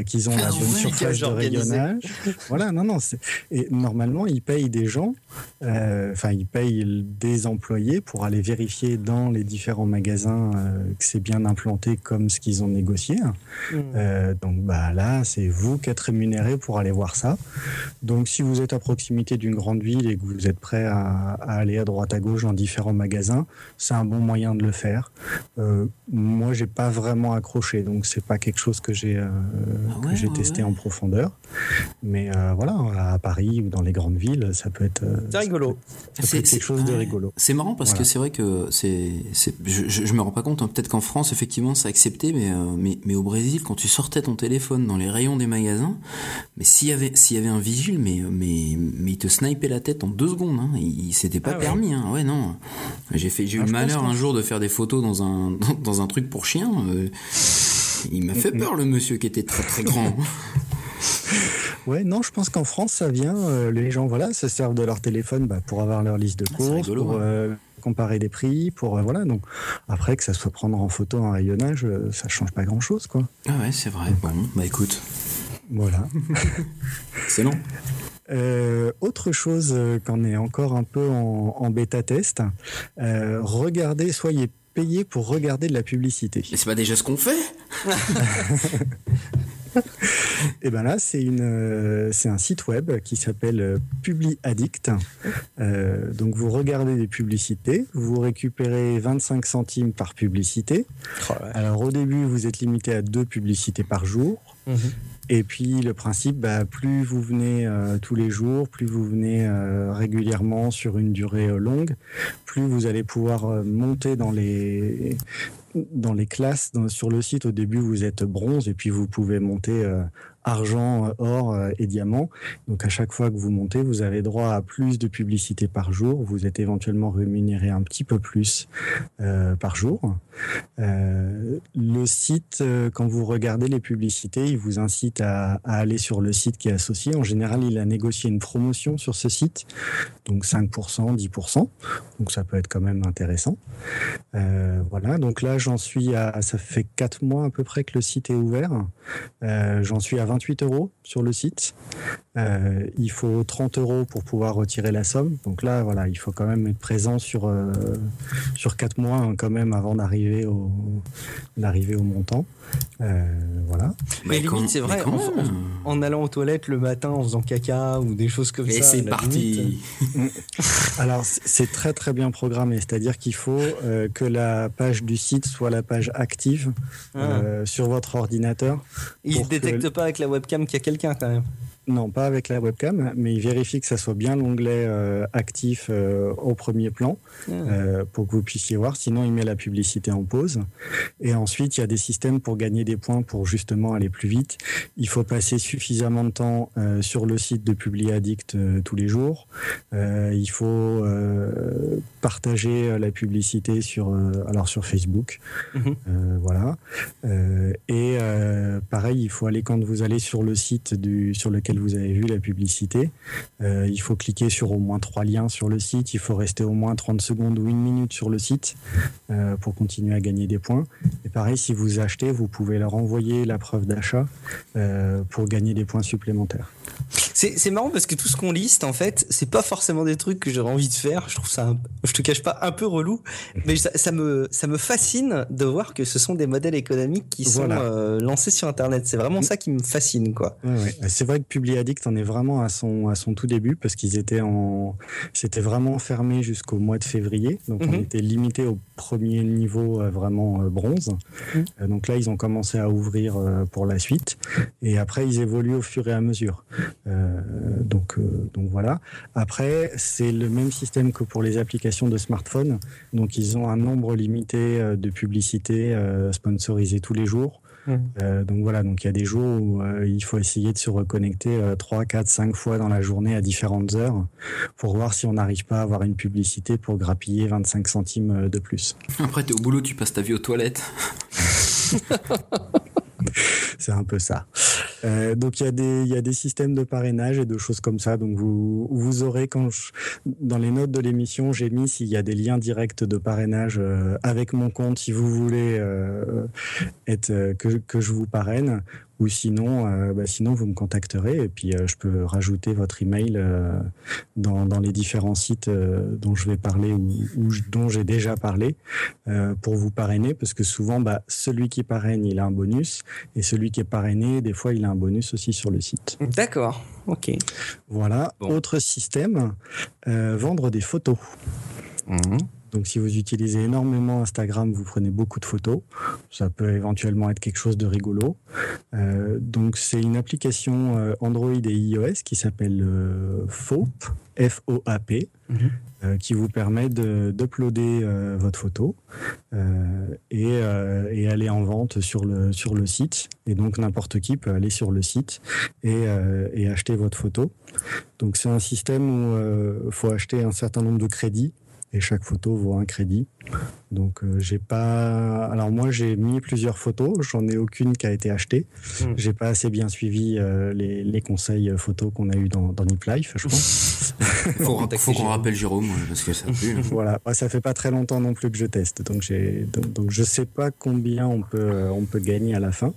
qu'ils ont la Ah bonne ouais, surface de rayonnage. Voilà, non, non. Et normalement, ils payent des gens, enfin, ils payent des employés pour aller vérifier dans les différents magasins que c'est bien implanté comme ce qu'ils ont négocié. Euh, donc bah là, c'est vous qui êtes rémunéré pour aller voir ça. Donc si vous êtes à proximité d'une grande ville et que vous êtes prêt à, à aller à droite à gauche dans différents magasins, c'est un bon moyen de le faire. Euh, moi, j'ai pas vraiment accroché, donc c'est pas quelque chose que j'ai euh, Ah ouais, ouais, testé ouais. en profondeur. Mais euh, voilà, à Paris ou dans les grandes villes, ça peut être, euh, C'est rigolo. ça peut être quelque chose de rigolo. C'est marrant parce Voilà. que c'est vrai que c'est, c'est je, je, je me rends pas compte. hein. Peut-être qu'en France, effectivement, c'est accepté, mais, euh, mais mais au Brésil, quand tu sortais ton téléphone dans les rayons des magasins, mais s'il y avait s'il y avait un vigile, mais mais mais il te snipait la tête en deux secondes. Hein. Il, il- c'était pas Ah ouais. permis. Hein. Ouais non. J'ai fait j'ai eu Ah, le malheur un jour de faire des photos dans un dans, dans un truc pour chien. euh, il m'a fait peur le monsieur qui était très très grand. Ouais, non, je pense qu'en France, ça vient. euh, les gens, voilà, se servent de leur téléphone bah, pour avoir leur liste de Ah, courses, rigolo, pour ouais. euh, comparer des prix, pour euh, voilà. Donc après que ça soit prendre en photo un rayonnage, ça change pas grand-chose, quoi. ah ouais c'est vrai. Bon bah écoute, Voilà. excellent. Euh, autre chose euh, qu'on est encore un peu en, en bêta test, euh, regardez, soyez payer pour regarder de la publicité. Mais c'est pas déjà ce qu'on fait Et ben là, c'est une, euh, c'est un site web qui s'appelle euh, Publi Addict. Euh, donc vous regardez des publicités, vous récupérez 25 centimes par publicité. Oh Alors au début, vous êtes limité à deux publicités par jour. Mhm. Et puis le principe, bah, plus vous venez euh, tous les jours, plus vous venez euh, régulièrement sur une durée euh, longue, plus vous allez pouvoir monter dans les dans les classes dans- sur le site. Au début, vous êtes bronze et puis vous pouvez monter euh, argent, euh, or euh, et diamant. Donc à chaque fois que vous montez, vous avez droit à plus de publicité par jour. Vous êtes éventuellement rémunéré un petit peu plus euh, par jour. Le site, quand vous regardez les publicités, il vous incite à, aller sur le site qui est associé. En général, il a négocié une promotion sur ce site, donc 5%, 10%. Donc ça peut être quand même intéressant. Voilà, donc là j'en suis à, ça fait 4 mois à peu près que le site est ouvert. J'en suis à 28 euros sur le site. Euh, il faut 30 euros pour pouvoir retirer la somme. Donc là, voilà, il faut quand même être présent sur, euh, sur 4 mois hein, quand même avant d'arriver au, d'arriver au montant. Euh, voilà. Mais limite, c'est vrai, mais en- allant aux toilettes le matin en faisant caca ou des choses comme Et ça. c'est à la parti. limite. Alors c'est très très bien programmé, c'est-à-dire qu'il faut euh, que la page du site soit la page active Ah. euh, sur votre ordinateur. Il que- détecte pas avec la webcam qu'il y a quelqu'un quand même. Non, pas avec la webcam, mais il vérifie que ça soit bien l'onglet euh, actif euh, au premier plan Ah. euh, pour que vous puissiez voir. Sinon, il met la publicité en pause. Et ensuite, il y a des systèmes pour gagner des points pour justement aller plus vite. Il faut passer suffisamment de temps sur le site de Publi Addict tous les jours. Il faut partager la publicité sur, alors sur Facebook. Mhm. Voilà. Et pareil, il faut aller quand vous allez sur le site du, sur lequel vous avez vu la publicité. euh, il faut cliquer sur au moins trois liens sur le site. Il faut rester au moins 30 secondes ou une minute sur le site euh, pour continuer à gagner des points. Et pareil, si vous achetez, vous pouvez leur envoyer la preuve d'achat euh, pour gagner des points supplémentaires. C'est marrant parce que tout ce qu'on liste, en fait, c'est pas forcément des trucs que j'aurais envie de faire. Je trouve ça, un- je te cache pas, un peu relou. Mais ça, ça me, ça me fascine de voir que ce sont des modèles économiques qui sont Voilà. lancés sur Internet. C'est vraiment ça qui me fascine, quoi. Ouais, ouais. C'est vrai que PubliAddict en est vraiment à son, à son tout début parce qu'ils étaient en, c'était vraiment fermé jusqu'au mois de février. Donc on Mhm. était limité au premier niveau euh, vraiment euh, bronze. Mhm. Euh, donc là ils ont commencé à ouvrir pour la suite et après ils évoluent au fur et à mesure. Euh, donc, euh, donc voilà. Après c'est le même système que pour les applications de smartphone. Donc ils ont un nombre limité de publicités euh, sponsorisées tous les jours. Euh, donc voilà, donc il y a des jours où euh, il faut essayer de se reconnecter euh, 3, 4, 5 fois dans la journée à différentes heures pour voir si on n'arrive pas à avoir une publicité pour grappiller 25 centimes de plus. Après, t'es au boulot, tu passes ta vie aux toilettes. C'est un peu ça. Euh, donc il y, a des, systèmes de parrainage et de choses comme ça. Donc vous, aurez, dans les notes de l'émission, j'ai mis s'il y a des liens directs de parrainage euh, avec mon compte si vous voulez euh, être, que je vous parraine. Ou sinon, euh, bah, sinon vous me contacterez et puis euh, je peux rajouter votre email euh, dans, dans les différents sites euh, dont je vais parler ou, dont j'ai déjà parlé euh, pour vous parrainer parce que souvent bah, celui qui parraine il a un bonus et celui qui est parrainé des fois il a un bonus aussi sur le site. D'accord. Ok. Voilà. Bon. Autre système, euh, vendre des photos. Donc si vous utilisez énormément Instagram, vous prenez beaucoup de photos. Ça peut éventuellement être quelque chose de rigolo. Euh, donc c'est une application euh, Android et iOS qui s'appelle euh, FOAP, F-O-A-P, Mhm. euh, qui vous permet de- d'uploader votre photo et, et aller en vente sur le, sur le site. Et donc n'importe qui peut aller sur le site et, et acheter votre photo. Donc c'est un système où il faut acheter un certain nombre de crédits et chaque photo vaut un crédit. Donc euh, j'ai pas. Alors moi j'ai mis plusieurs photos, j'en ai aucune qui a été achetée. Mm. J'ai pas assez bien suivi euh, les, les conseils euh, photos qu'on a eu dans, dans Nip Life, je pense. Faut, faut qu'on rappelle Jérôme, parce que ça pue. hein. voilà, Ouais, ça fait pas très longtemps non plus que je teste, donc j'ai donc, donc je sais pas combien on peut euh, on peut gagner à la fin,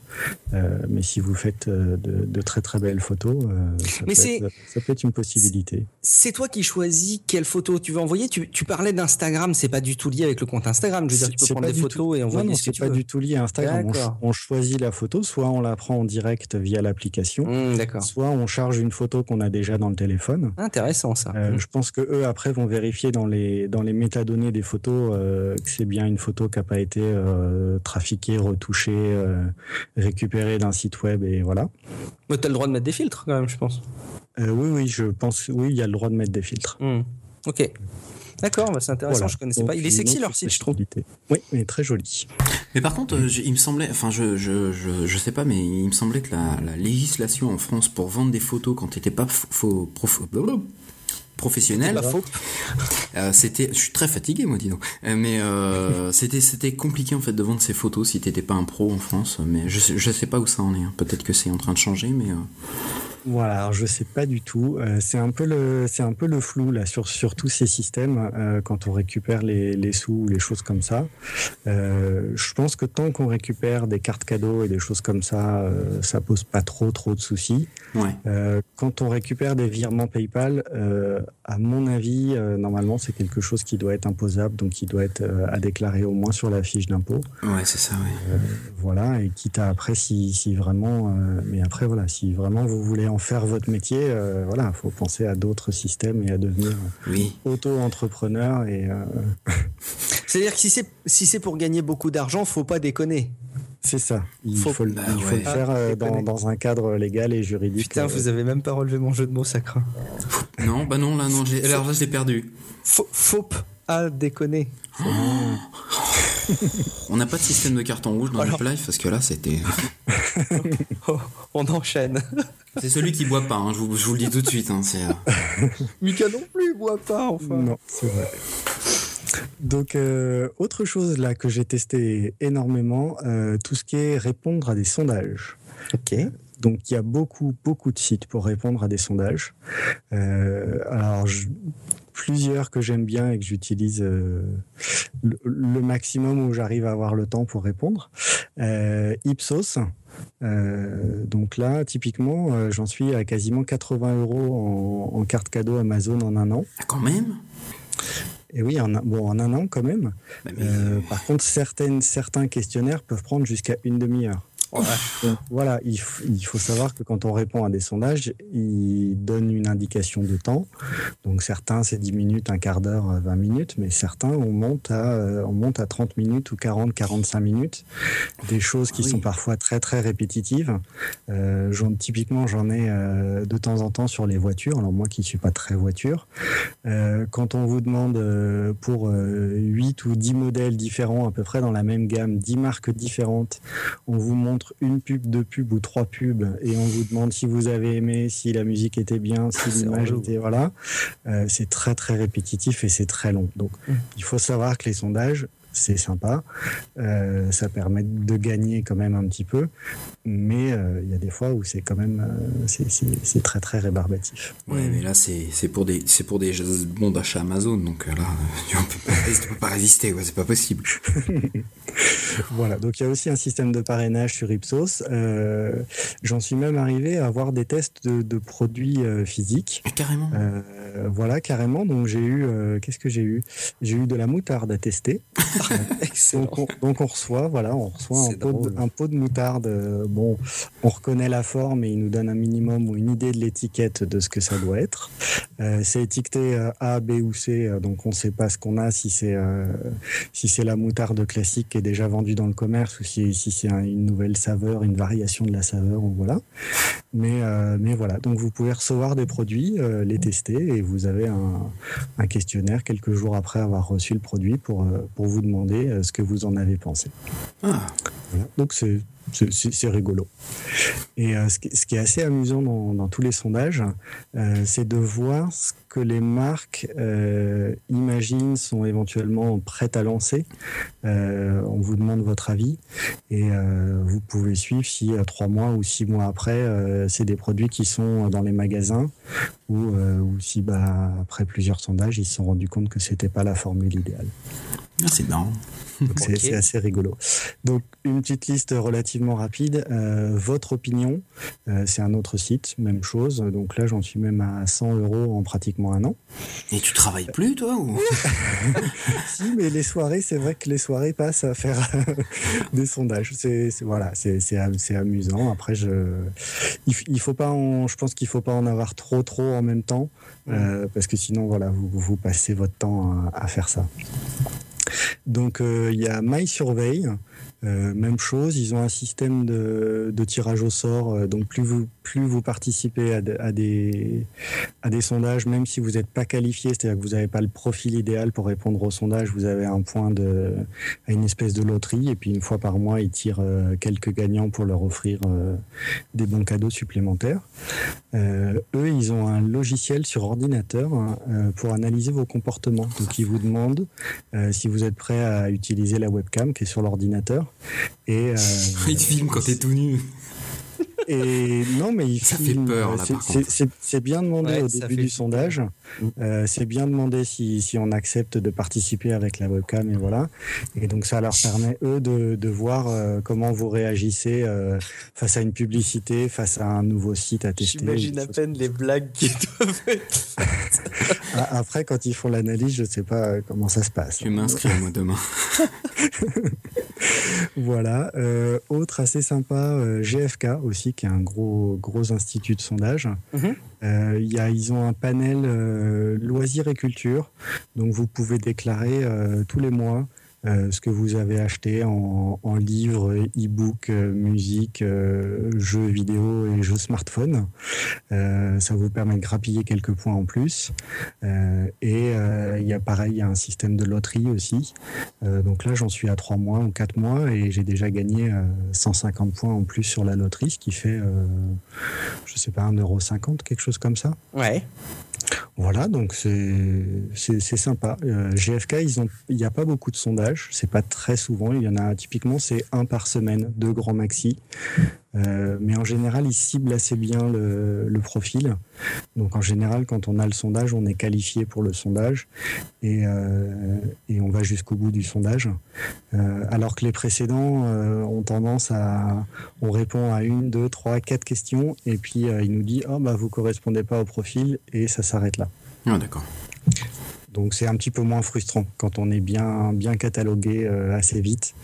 Euh, mais si vous faites euh, de, de très très belles photos, euh, ça, Mais peut c'est- être, ça peut être une possibilité. C'est toi qui choisis quelle photo tu veux envoyer. Tu, tu parlais d'Instagram, c'est pas du tout lié avec le compte Instagram. Je veux dire, tu peux prendre des photos et envoyer non, ce que tu pas du tout lié à Instagram. On, choisit la photo, soit on la prend en direct via l'application, mmh, soit on charge une photo qu'on a déjà dans le téléphone. Intéressant ça. Euh, je pense que eux après vont vérifier dans les dans les métadonnées des photos euh, que c'est bien une photo qui n'a pas été euh, trafiquée, retouchée, récupérée d'un site web et voilà. Mais tu as le droit de mettre des filtres quand même, je pense. oui, oui, je pense, oui, il y a le droit de mettre des filtres. Mmh. Ok. D'accord, bah c'est intéressant, je connaissais pas. Il est sexy leur site, je trouve. Oui, il est très joli. Mais par contre, euh, il me semblait, enfin, je, je, je, je, sais pas, mais il me semblait que la, la législation en France pour vendre des photos quand t'étais pas faux, professionnel. Euh, c'était, je suis très fatigué, moi, dis donc. Euh, mais euh, c'était, c'était compliqué en fait de vendre ces photos si t'étais pas un pro en France. Mais je, je sais pas où ça en est. Hein. Peut-être que c'est en train de changer, mais. Euh, voilà, alors je sais pas du tout. Euh, c'est un peu le, c'est un peu le flou là sur sur tous ces systèmes euh, quand on récupère les, les sous ou les choses comme ça. Euh, je pense que tant qu'on récupère des cartes cadeaux et des choses comme ça, ça pose pas trop trop de soucis. Ouais. quand on récupère des virements PayPal, à mon avis, normalement c'est quelque chose qui doit être imposable, donc qui doit être à déclarer au moins sur la fiche d'impôt. Ouais, c'est ça. Ouais. voilà, et quitte à après si si vraiment, mais après voilà, si vraiment vous voulez faire votre métier, euh, voilà, faut penser à d'autres systèmes et à devenir auto-entrepreneur. Et euh, c'est-à-dire que si c'est si c'est pour gagner beaucoup d'argent, faut pas déconner. C'est ça. Il faut, le, bah faire euh, ah, dans, dans, un cadre légal et juridique. Putain, vous avez même pas relevé mon jeu de mots, sacre. Non, bah non, là, non, j'ai, alors là, je l'ai perdu. Faut à déconner. Oh. On n'a pas de système de carton rouge dans le live parce que là, c'était. Oh, on enchaîne. C'est celui qui boit pas, hein, je, vous, je, vous, le dis tout de suite. Hein, euh... Mika non plus boit pas, enfin. Non, c'est vrai. Donc, euh, autre chose là que j'ai testé énormément, euh, tout ce qui est répondre à des sondages. Ok. Donc, il y a beaucoup, beaucoup de sites pour répondre à des sondages. Euh, alors, je, plusieurs que j'aime bien et que j'utilise euh, le, le, maximum où j'arrive à avoir le temps pour répondre. Euh, Ipsos, euh, donc là, typiquement, euh, j'en suis à quasiment 80 euros en, en, carte cadeau Amazon en un an. Ah, quand même? Et oui, en, bon, en un an quand même. Bah, euh, par contre, certaines, certains questionnaires peuvent prendre jusqu'à une demi-heure. Donc, voilà, il, il, faut savoir que quand on répond à des sondages, ils donnent une indication de temps. Donc certains, c'est 10 minutes, un quart d'heure, 20 minutes, mais certains, on monte à, euh, on monte à 30 minutes ou 40, 45 minutes. Des choses qui oui. sont parfois très, très répétitives. Euh, typiquement, j'en ai euh, de temps en temps sur les voitures. Alors moi qui suis pas très voiture, euh, quand on vous demande pour 8 ou 10 modèles différents, à peu près dans la même gamme, 10 marques différentes, on vous montre une pub, deux pubs ou trois pubs et on vous demande si vous avez aimé, si la musique était bien, si l'image était voilà, euh, c'est très très répétitif et c'est très long. Donc mmh. il faut savoir que les sondages c'est sympa. Euh, ça permet de gagner quand même un petit peu, mais euh, il y a des fois où c'est quand même euh, c'est très très rébarbatif. Ouais, mais là c'est pour des c'est pour des bons d'achat Amazon, donc là tu tu peux pas résister, c'est pas possible. voilà, donc il y a aussi un système de parrainage sur Ipsos. Euh, J'en suis même arrivé à avoir des tests de, de produits euh, physiques. Et carrément. Euh, voilà, carrément. Donc j'ai eu, qu'est-ce que j'ai eu? J'ai eu de la moutarde à tester. donc, on, donc, on, reçoit, voilà, on reçoit un pot, de, un pot, de, moutarde. Bon, on reconnaît la forme et il nous donne un minimum ou une idée de l'étiquette de ce que ça doit être. c'est étiqueté A, B ou C, donc on ne sait pas ce qu'on a si c'est si c'est la moutarde classique qui est déjà vendue dans le commerce ou si, si c'est un, une nouvelle saveur, une variation de la saveur, ou voilà. Mais, euh, mais voilà, donc vous pouvez recevoir des produits, euh, les tester et vous avez un, un, questionnaire quelques jours après avoir reçu le produit pour, euh, pour vous demander ce que vous en avez pensé. Ah. Voilà. Donc c'est c'est rigolo. Et euh, ce, qui, ce, qui, est assez amusant dans, dans tous les sondages, euh, c'est de voir ce que les marques euh, imaginent sont éventuellement prêtes à lancer. Euh, on vous demande votre avis et euh, vous pouvez suivre si trois mois ou six mois après, c'est des produits qui sont dans les magasins ou, ou si bah, après plusieurs sondages, ils se sont rendus compte que c'était pas la formule idéale. C'est marrant. Donc c'est assez rigolo. Donc une petite liste relativement rapide. votre opinion, c'est un autre site, même chose. Donc là, j'en suis même à 100 euros en pratiquement un an. Et tu travailles plus, toi ou... Si, mais les soirées, c'est vrai que les soirées passent à faire des sondages. C'est voilà, c'est amusant. Après, je, il, faut pas, je pense qu'il faut pas en avoir trop, trop en même temps, euh, parce que sinon, voilà, vous, vous passez votre temps à, faire ça. Donc, euh, il y a MySurvey. Euh, même chose, ils ont un système de, tirage au sort. Euh, donc plus vous plus vous participez à, des à des sondages, même si vous n'êtes pas qualifié, c'est-à-dire que vous n'avez pas le profil idéal pour répondre au sondage, vous avez un point de à une espèce de loterie. Et puis une fois par mois, ils tirent euh, quelques gagnants pour leur offrir des bons cadeaux supplémentaires. eux, ils ont un logiciel sur ordinateur hein, pour analyser vos comportements. Donc ils vous demandent si vous êtes prêt à utiliser la webcam qui est sur l'ordinateur et, euh, il te filme quand t'es tout nu. Et non, mais il ça fait peur. C'est bien demandé au début du sondage. Euh, c'est bien demandé si, si, on accepte de participer avec la webcam et voilà. Et donc ça leur permet eux de, de voir euh, comment vous réagissez euh, face à une publicité, face à un nouveau site à tester. J'imagine à peine les blagues qui doivent être ah, Après, quand ils font l'analyse, je sais pas comment ça se passe. Je m'inscris moi demain. voilà. autre assez sympa, GFK aussi qui est un gros, gros institut de sondage. Mhm. Euh, y a, ils ont un panel euh, loisirs et culture, donc vous pouvez déclarer euh, tous les mois ce que vous avez acheté en, livres, e-book, euh, musique, euh, jeux vidéo et jeux smartphone. ça vous permet de grappiller quelques points en plus. et il y a pareil, il y a un système de loterie aussi. donc là, j'en suis à 3 mois ou 4 mois et j'ai déjà gagné 150 points en plus sur la loterie, ce qui fait, je sais pas, 1,50€, quelque chose comme ça. Ouais. Voilà, donc c'est sympa. Euh, GFK, il n'y a pas beaucoup de sondages, c'est pas très souvent. Il y en a typiquement, c'est un par semaine, deux grands maxi. Euh, mais en général, ils ciblent assez bien le, profil. Donc en général, quand on a le sondage, on est qualifié pour le sondage et, euh, et on va jusqu'au bout du sondage. Euh, alors que les précédents ont tendance à, on répond à une, deux, trois, quatre questions et puis il nous dit, oh bah vous correspondez pas au profil et ça s'arrête là. Ah d'accord. Donc c'est un petit peu moins frustrant quand on est bien bien catalogué assez vite.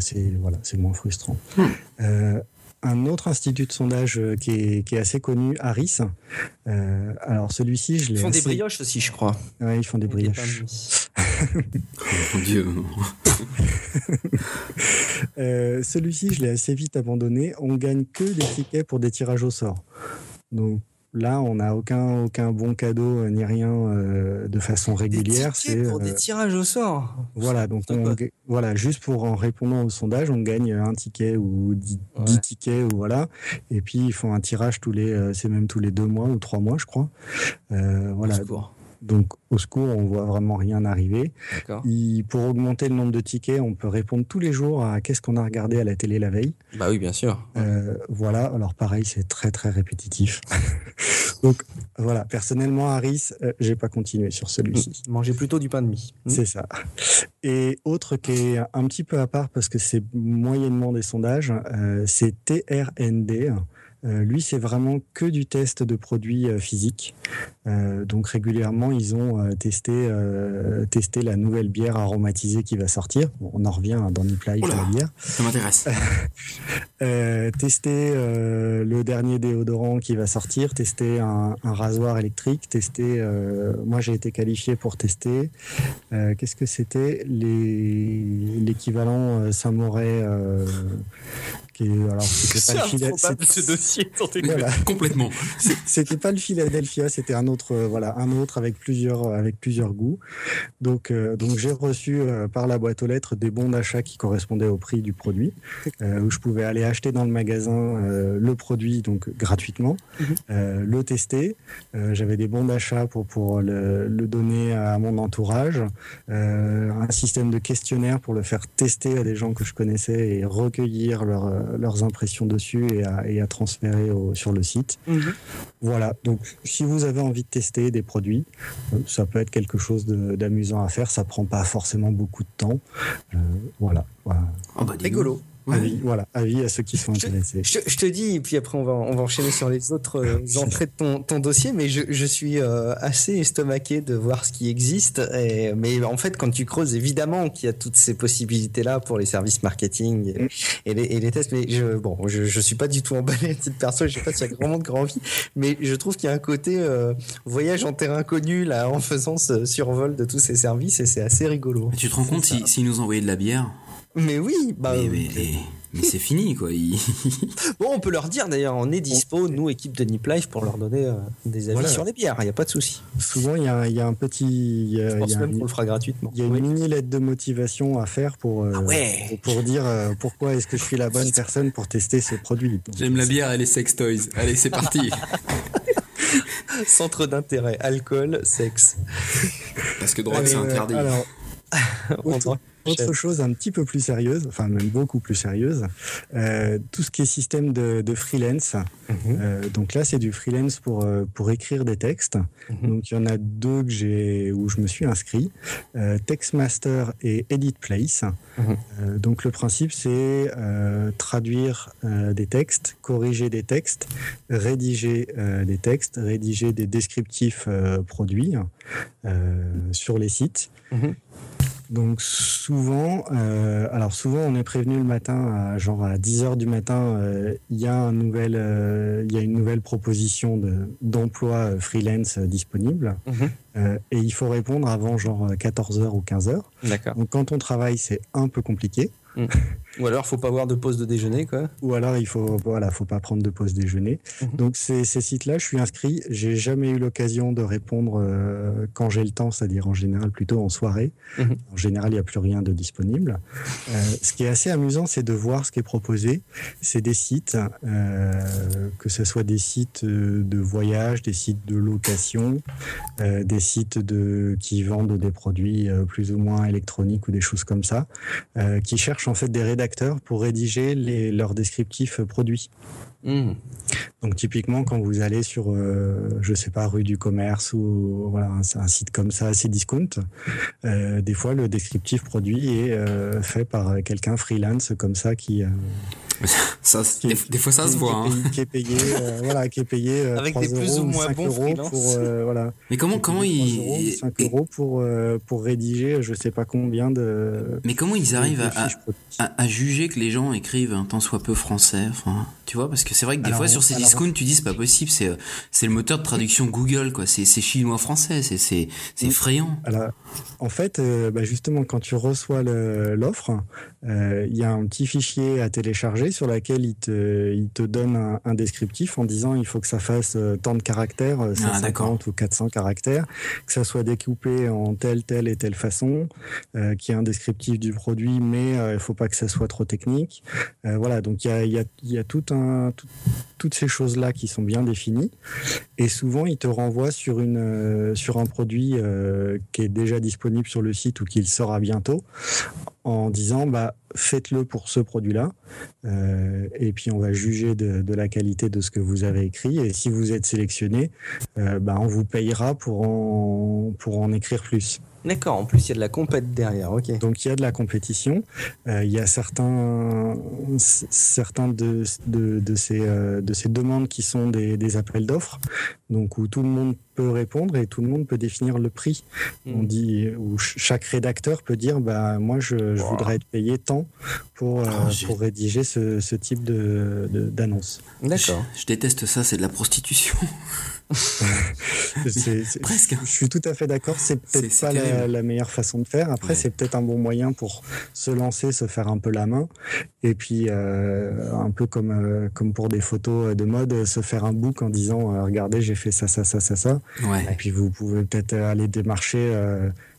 c'est voilà, c'est moins frustrant. Hmm un autre institut de sondage euh, qui est, assez connu, Harris. Euh, alors celui-ci, je l'ai. Ils font des brioches aussi, je crois. Oui, ils font des brioches. oh mon Dieu. Euh, celui-ci, je l'ai assez vite abandonné. On gagne que des tickets pour des tirages au sort. Donc Là, on n'a aucun, aucun bon cadeau euh, ni rien euh, de façon régulière. C'est pour des euh, tirages au sort. Voilà, donc voilà, juste pour en répondant au sondage, on gagne un ticket ou dix, tickets ou voilà. Et puis ils font un tirage tous les, c'est même tous les deux mois ou trois mois, je crois. voilà. Donc au secours, on voit vraiment rien arriver. pour augmenter le nombre de tickets, on peut répondre tous les jours à qu'est-ce qu'on a regardé à la télé la veille. Bah oui, bien sûr. Euh, voilà. Alors pareil, c'est très très répétitif. Donc voilà. Personnellement, Harris, euh, j'ai pas continué sur celui-ci. Manger plutôt du pain de mie. Hmm. C'est ça. Et autre qui est un petit peu à part parce que c'est moyennement des sondages, euh, c'est TRND. Euh, lui, c'est vraiment que du test de produits euh, physiques. Euh, donc régulièrement, ils ont testé, testé la nouvelle bière aromatisée qui va sortir. on en revient dans Nipla la bière. Ça m'intéresse. tester le dernier déodorant qui va sortir, tester un, rasoir électrique, tester. moi, j'ai été qualifié pour tester. Qu'est-ce que c'était? L'équivalent Alors c'était pas complètement. C'était pas le Philadelphia c'était un autre euh, voilà un autre avec plusieurs euh, avec plusieurs goûts. Donc euh, donc j'ai reçu par la boîte aux lettres des bons d'achat qui correspondaient au prix du produit où je pouvais aller acheter dans le magasin le produit donc gratuitement mhm. le tester. J'avais des bons d'achat pour pour le, le, donner à mon entourage un système de questionnaire pour le faire tester à des gens que je connaissais et recueillir leur leurs impressions dessus et à, et à transférer au- sur le site. Mhm. Voilà, donc si vous avez envie de tester des produits, euh, ça peut être quelque chose de- d'amusant à faire, ça prend pas forcément beaucoup de temps. Euh, voilà, voilà. Oh, bah, Rigolo. Avis, voilà, avis à ceux qui sont intéressés. Je, te- je te dis, et puis après on va, on va enchaîner sur les autres euh, entrées de ton, ton dossier, mais je, je suis euh, assez estomaqué de voir ce qui existe. Et, mais en fait, quand tu creuses, évidemment qu'il y a toutes ces possibilités-là pour les services marketing et, Mm. et les, et les tests. Mais je, bon, je, je suis pas du tout emballé à titre perso. Je sais pas s'il y a vraiment de grand envie, mais je trouve qu'il y a un côté euh, voyage en terrain connu là, en faisant ce survol de tous ces services, et c'est assez rigolo. Mais tu te rends compte si- s'ils nous envoyaient de la bière Mais oui, bah, Mais, mais, mais- mais c'est fini, quoi. Bon, on peut leur dire d'ailleurs, on est dispo, nous, équipe de Nip Life, pour leur donner euh, des avis Voilà. sur les bières, il n'y a pas de souci. Souvent, il y a, il y a un petit. il y a- Je pense y a même qu'on le fera gratuitement. Il y a une Oui. mini lettre de motivation à faire pour, euh, Ah ouais. pour, pour dire euh, pourquoi est-ce que je suis la bonne personne pour tester ce produit. Donc, J'aime la bière et les sex toys. Allez, c'est parti. Centre d'intérêt, alcool, sexe. Parce que drogue, c'est Euh, interdit. alors, On autre, chose un petit peu plus sérieuse, enfin même beaucoup plus sérieuse, euh, tout ce qui est système de, de freelance. Mhm. Euh, donc là, c'est du freelance pour, euh, pour écrire des textes. Mhm. Donc il y en a deux que j'ai où je me suis inscrit, euh, Textmaster et Edit Place. Mhm. Donc le principe, c'est traduire des textes, corriger des textes, rédiger des textes, rédiger des descriptifs produits sur les sites. Mhm. Donc souvent, euh, alors souvent on est prévenu le matin, à, genre à 10 heures du matin, euh, il y a un nouvel, euh, il y a une nouvelle proposition de d'emploi euh, freelance euh, disponible, Mhm. Euh, et il faut répondre avant genre 14 heures ou 15 heures. D'accord. Donc quand on travaille, c'est un peu compliqué. Ou alors, faut pas avoir de pause de déjeuner, quoi. Ou alors il faut voilà, faut pas prendre de pause déjeuner. Mhm. Donc ces, ces sites-là, je suis inscrit. J'ai jamais eu l'occasion de répondre euh, quand j'ai le temps, c'est-à-dire en général plutôt en soirée. Mhm. En général, il n'y a plus rien de disponible. Euh, ce qui est assez amusant, c'est de voir ce qui est proposé. C'est des sites, euh, que ce soit des sites de voyage, des sites de location, des sites de qui vendent des produits plus ou moins électroniques ou des choses comme ça, qui cherchent en fait des rédacteurs pour rédiger les, leurs descriptifs produits. Mhm. Donc typiquement quand vous allez sur, euh, je sais pas, rue du commerce ou voilà un, un site comme ça assez discount, euh, des fois le descriptif produit est euh, fait par quelqu'un freelance comme ça qui, euh, Ça, qui- des, des fois, ça qui- se qui voit. hein. qui est payé, euh, voilà, qui est payé euh, Avec 3 des plus euros ou moins 5 bons euros freelances. pour euh, voilà. Mais comment, comment payé 3 ils, euros, 5 euros pour euh, pour rédiger je sais pas combien de. mais comment ils arrivent à, juger que les gens écrivent un tant soit peu français Enfin, tu vois, parce que c'est vrai que des Alors, fois sur ces discounts, tu dis c'est pas possible, c'est euh, c'est le moteur de traduction Google, quoi. C'est c'est chinois français, c'est c'est c'est Oui. effrayant. Alors, en fait, euh, bah, justement, quand tu reçois l'offre, euh, il y a un petit fichier à télécharger sur lequel il te, il te donne un, un descriptif en disant il faut que ça fasse tant de caractères, euh, Ah, d'accord. 150 ou 400 caractères, que ça soit découpé en telle, telle et telle façon, euh, qu'il y ait un descriptif du produit, mais il faut pas que ça soit trop technique. Voilà, donc il y a, il y a, il y a tout un, tout- toutes ces choses-là qui sont bien définies. Et souvent, il te renvoie sur, une, euh, sur un produit euh, qui est déjà disponible sur le site ou qui le sera bientôt, en disant bah, faites-le pour ce produit-là, euh, et puis on va juger de, de la qualité de ce que vous avez écrit. Et si vous êtes sélectionné, bah, on vous payera pour en, pour en écrire plus. D'accord, en plus, il y a de la compète derrière, ok. Donc il y a de la compétition. Euh, il y a certains, certains de, de, de ces, euh, de ces demandes qui sont des, des appels d'offres, donc où tout le monde peut répondre et tout le monde peut définir le prix. On Mhm. dit où ch- chaque rédacteur peut dire bah moi je, je Wow. voudrais être payé tant pour, euh, Oh, pour rédiger ce, ce type de, de- d'annonce. D'accord. Je, je déteste ça, c'est de la prostitution. C'est- c'est- Presque. Je suis tout à fait d'accord. C'est peut-être C'est- pas la, meilleure façon de faire. Après, Ouais. c'est peut-être un bon moyen pour se lancer, se faire un peu la main, et puis euh, un peu comme euh, comme pour des photos de mode, se faire un book en disant euh, regardez, j'ai fait ça, ça, ça, ça, ça. Ouais. Et puis vous pouvez peut-être aller démarcher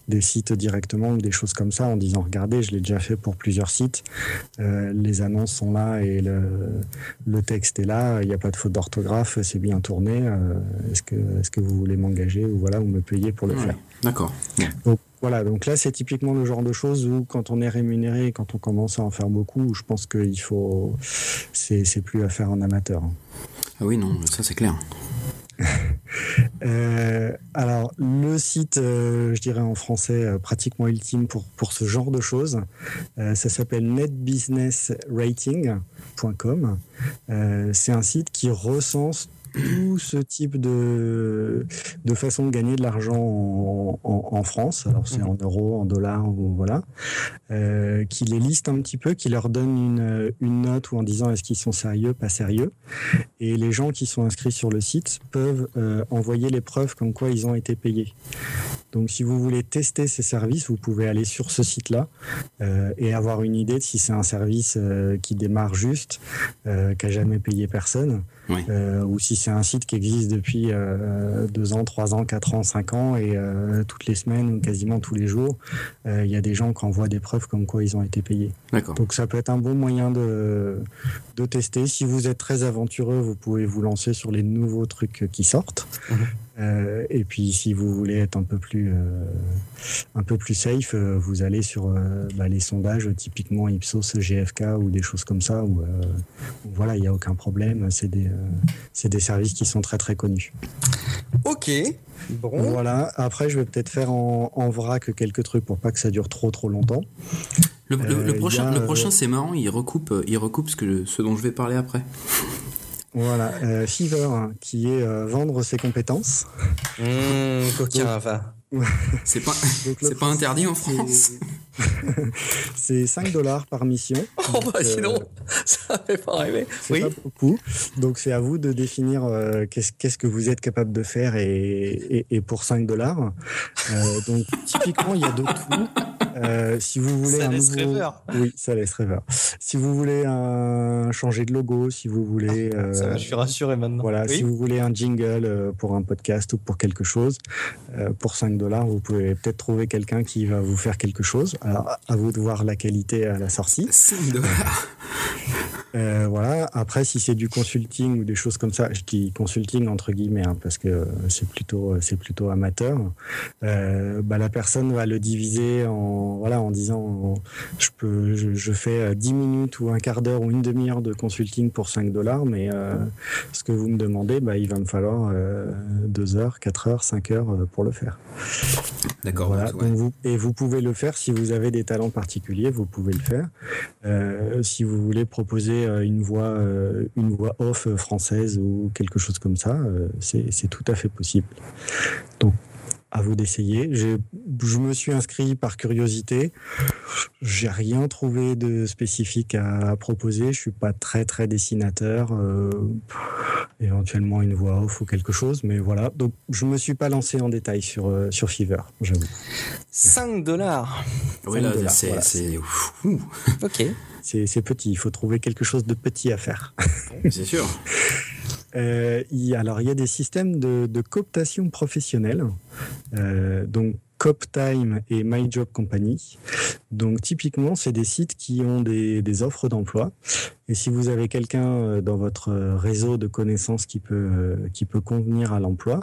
des sites directement ou des choses comme ça en disant regardez, je l'ai déjà fait pour plusieurs sites, euh, les annonces sont là et le, le texte est là, il n'y a pas de faute d'orthographe, c'est bien tourné. euh, est-ce que est-ce que vous voulez m'engager ou voilà ou me payer pour le Ouais, faire? D'accord. Donc voilà, donc là c'est typiquement le genre de choses où quand on est rémunéré, quand on commence à en faire beaucoup, je pense qu'il faut, c'est c'est plus à faire en amateur. hein. Ah oui, non, ça c'est clair. Euh, alors le site, euh, je dirais en français, euh, pratiquement ultime pour pour ce genre de choses, ça s'appelle netbusinessrating.com. C'est un site qui recense tout ce type de, de façon de gagner de l'argent en, en- en France. Alors c'est en euros, en dollars, ou voilà. Euh, qui les liste un petit peu, qui leur donne une, une note ou en disant est-ce qu'ils sont sérieux, pas sérieux. Et les gens qui sont inscrits sur le site peuvent euh, envoyer les preuves comme quoi ils ont été payés. Donc si vous voulez tester ces services, vous pouvez aller sur ce site-là euh, et avoir une idée de si c'est un service euh, qui démarre juste, qui a jamais payé personne, Oui. euh, ou si c'est un site qui existe depuis euh, deux ans, trois ans, quatre ans, cinq ans, et euh, toutes les semaines ou quasiment tous les jours, euh, il y a des gens qui envoient des preuves comme quoi ils ont été payés. Donc ça peut être un bon moyen de, de tester. Si vous êtes très aventureux, vous pouvez vous lancer sur les nouveaux trucs qui sortent. Mhm. Euh, et puis si vous voulez être un peu plus, euh, un peu plus safe, euh, vous allez sur euh, bah, les sondages typiquement Ipsos, GFK ou des choses comme ça où, euh, où voilà, il n'y a aucun problème. C'est des, euh, c'est des services qui sont très très connus. Ok. Bon. Voilà. Après, je vais peut-être faire en, en vrac quelques trucs pour pas que ça dure trop trop longtemps. Le, le- Euh, le prochain, a, le prochain c'est marrant, il recoupe, il recoupe ce, que, ce dont je vais parler après. Voilà, euh, Fever, qui est euh, vendre ses compétences. Mmh, coquin. C'est pas, c'est interdit en France. C'est 5 dollars par mission. Oh bah Euh, sinon, ça fait pas rêver. C'est Oui. pas beaucoup. Donc c'est à vous de définir euh, qu'est-ce qu'est-ce que vous êtes capable de faire et, et, et pour 5 dollars. Euh, donc typiquement, il y a de tout. Euh, si vous voulez Ça un laisse nouveau... rêveur. Oui, ça laisse rêveur. Si vous voulez un... changer de logo, si vous voulez... euh, Ça va, je suis rassuré maintenant. Voilà, Oui. si vous voulez un jingle euh, pour un podcast ou pour quelque chose, euh, pour 5 dollars, vous pouvez peut-être trouver quelqu'un qui va vous faire quelque chose. Alors, à vous de voir la qualité à la sortie. 5 dollars. Euh, voilà. Après, si c'est du consulting ou des choses comme ça, je dis consulting entre guillemets hein, parce que euh, c'est plutôt c'est plutôt amateur. Euh, bah, la personne va le diviser en voilà en disant je peux je, je fais euh, 10 minutes ou un quart d'heure ou une demi-heure de consulting pour 5 dollars, mais euh, ce que vous me demandez, bah, il va me falloir euh, 2 heures, 4 heures, 5 heures euh, pour le faire. D'accord. Voilà, ouais. donc vous, et vous pouvez le faire si vous avez des talents particuliers, vous pouvez le faire. Euh, si vous voulez proposer euh, une voix, euh, une voix off euh, française ou quelque chose comme ça, c'est c'est tout à fait possible. Donc, à vous d'essayer. Je me suis inscrit par curiosité. J'ai rien trouvé de spécifique à, à proposer. Je suis pas très très dessinateur. euh, éventuellement une voix off ou quelque chose, mais voilà. Donc, je me suis pas lancé en détail sur euh, sur Fiverr, j'avoue. 5 dollars. Ouais, là, 5 dollars, c'est, voilà. Ok. C'est petit. Il faut trouver quelque chose de petit à faire. c'est sûr. Euh, y alors, il y a des systèmes de, de cooptation professionnelle. Euh, donc, CopTime et My Job Company. Donc, typiquement, c'est des sites qui ont des, des offres d'emploi. Et si vous avez quelqu'un euh, dans votre réseau de connaissances qui peut, euh, qui peut convenir à l'emploi,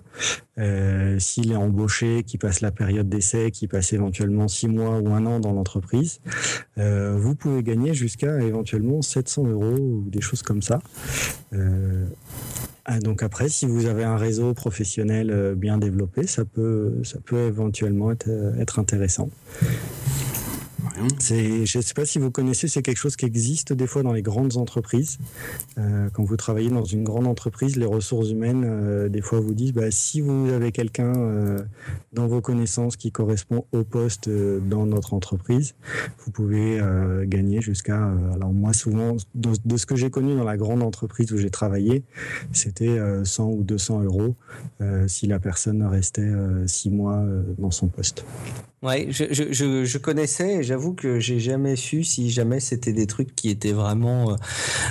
euh, s'il est embauché, qui passe la période d'essai, qui passe éventuellement six mois ou un an dans l'entreprise, euh, vous pouvez gagner jusqu'à éventuellement 700 euros ou des choses comme ça. Euh, ah, donc après, si vous avez un réseau professionnel euh, bien développé, ça peut, ça peut éventuellement être, euh, être intéressant. Ouais. C'est, je ne sais pas si vous connaissez, c'est quelque chose qui existe des fois dans les grandes entreprises. Euh, quand vous travaillez dans une grande entreprise, les ressources humaines, euh, des fois vous disent, bah, si vous avez quelqu'un euh, dans vos connaissances qui correspond au poste dans notre entreprise, vous pouvez gagner jusqu'à... alors moi souvent, de, de ce que j'ai connu dans la grande entreprise où j'ai travaillé, c'était euh, 100 ou 200 euros si la personne restait euh, six mois dans son poste. Ouais, je, je, je, connaissais et j'avoue que j'ai jamais su si jamais c'était des trucs qui étaient vraiment euh,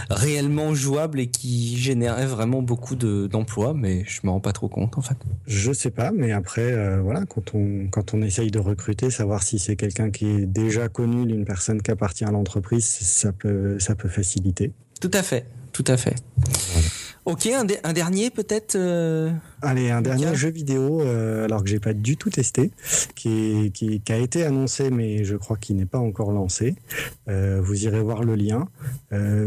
réellement jouables et qui généraient vraiment beaucoup d'emplois, mais je me rends pas trop compte en fait. Je sais pas, mais après, euh, voilà, quand on, quand on essaye de recruter, savoir si c'est quelqu'un qui est déjà connu d'une personne qui appartient à l'entreprise, ça peut, ça peut faciliter. Tout à fait, tout à fait. Ok, un, dernier peut-être euh, Allez, un dernier jeu vidéo, euh, alors que j'ai pas du tout testé, qui, qui, a été annoncé, mais je crois qu'il n'est pas encore lancé. Euh, vous irez voir le lien.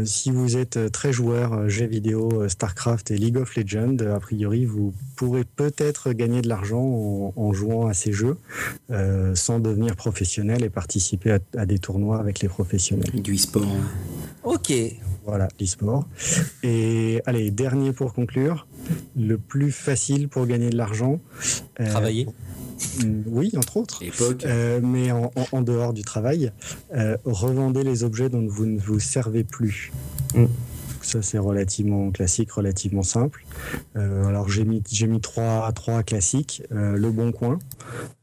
si vous êtes très joueur jeux vidéo StarCraft et League of Legends, a priori, vous pourrez peut-être gagner de l'argent en, jouant à ces jeux sans devenir professionnel et participer à, à, des tournois avec les professionnels. Du e-sport. Ok, voilà, l'e-sport. Et allez, dernier pour conclure, le plus facile pour gagner de l'argent. Euh, Travailler. Mm, oui, entre autres. Euh, mais en, dehors du travail, euh, revendez les objets dont vous ne vous servez plus. Mm. Ça, c'est relativement classique, relativement simple. Euh, alors, j'ai mis, j'ai mis trois, trois classiques. Euh, le Bon Coin.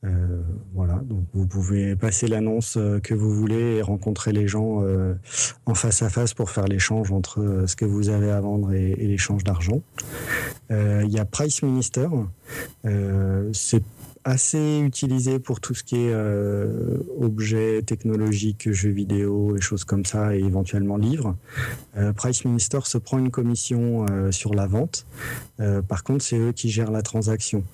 Euh, voilà. Donc, vous pouvez passer l'annonce que vous voulez et rencontrer les gens en face à face pour faire l'échange entre ce que vous avez à vendre et, et l'échange d'argent. Il y a Price Minister. c'est assez utilisé pour tout ce qui est euh, objets technologiques, jeux vidéo et choses comme ça, et éventuellement livres. Euh, Price Minister se prend une commission euh, sur la vente. par contre, c'est eux qui gèrent la transaction.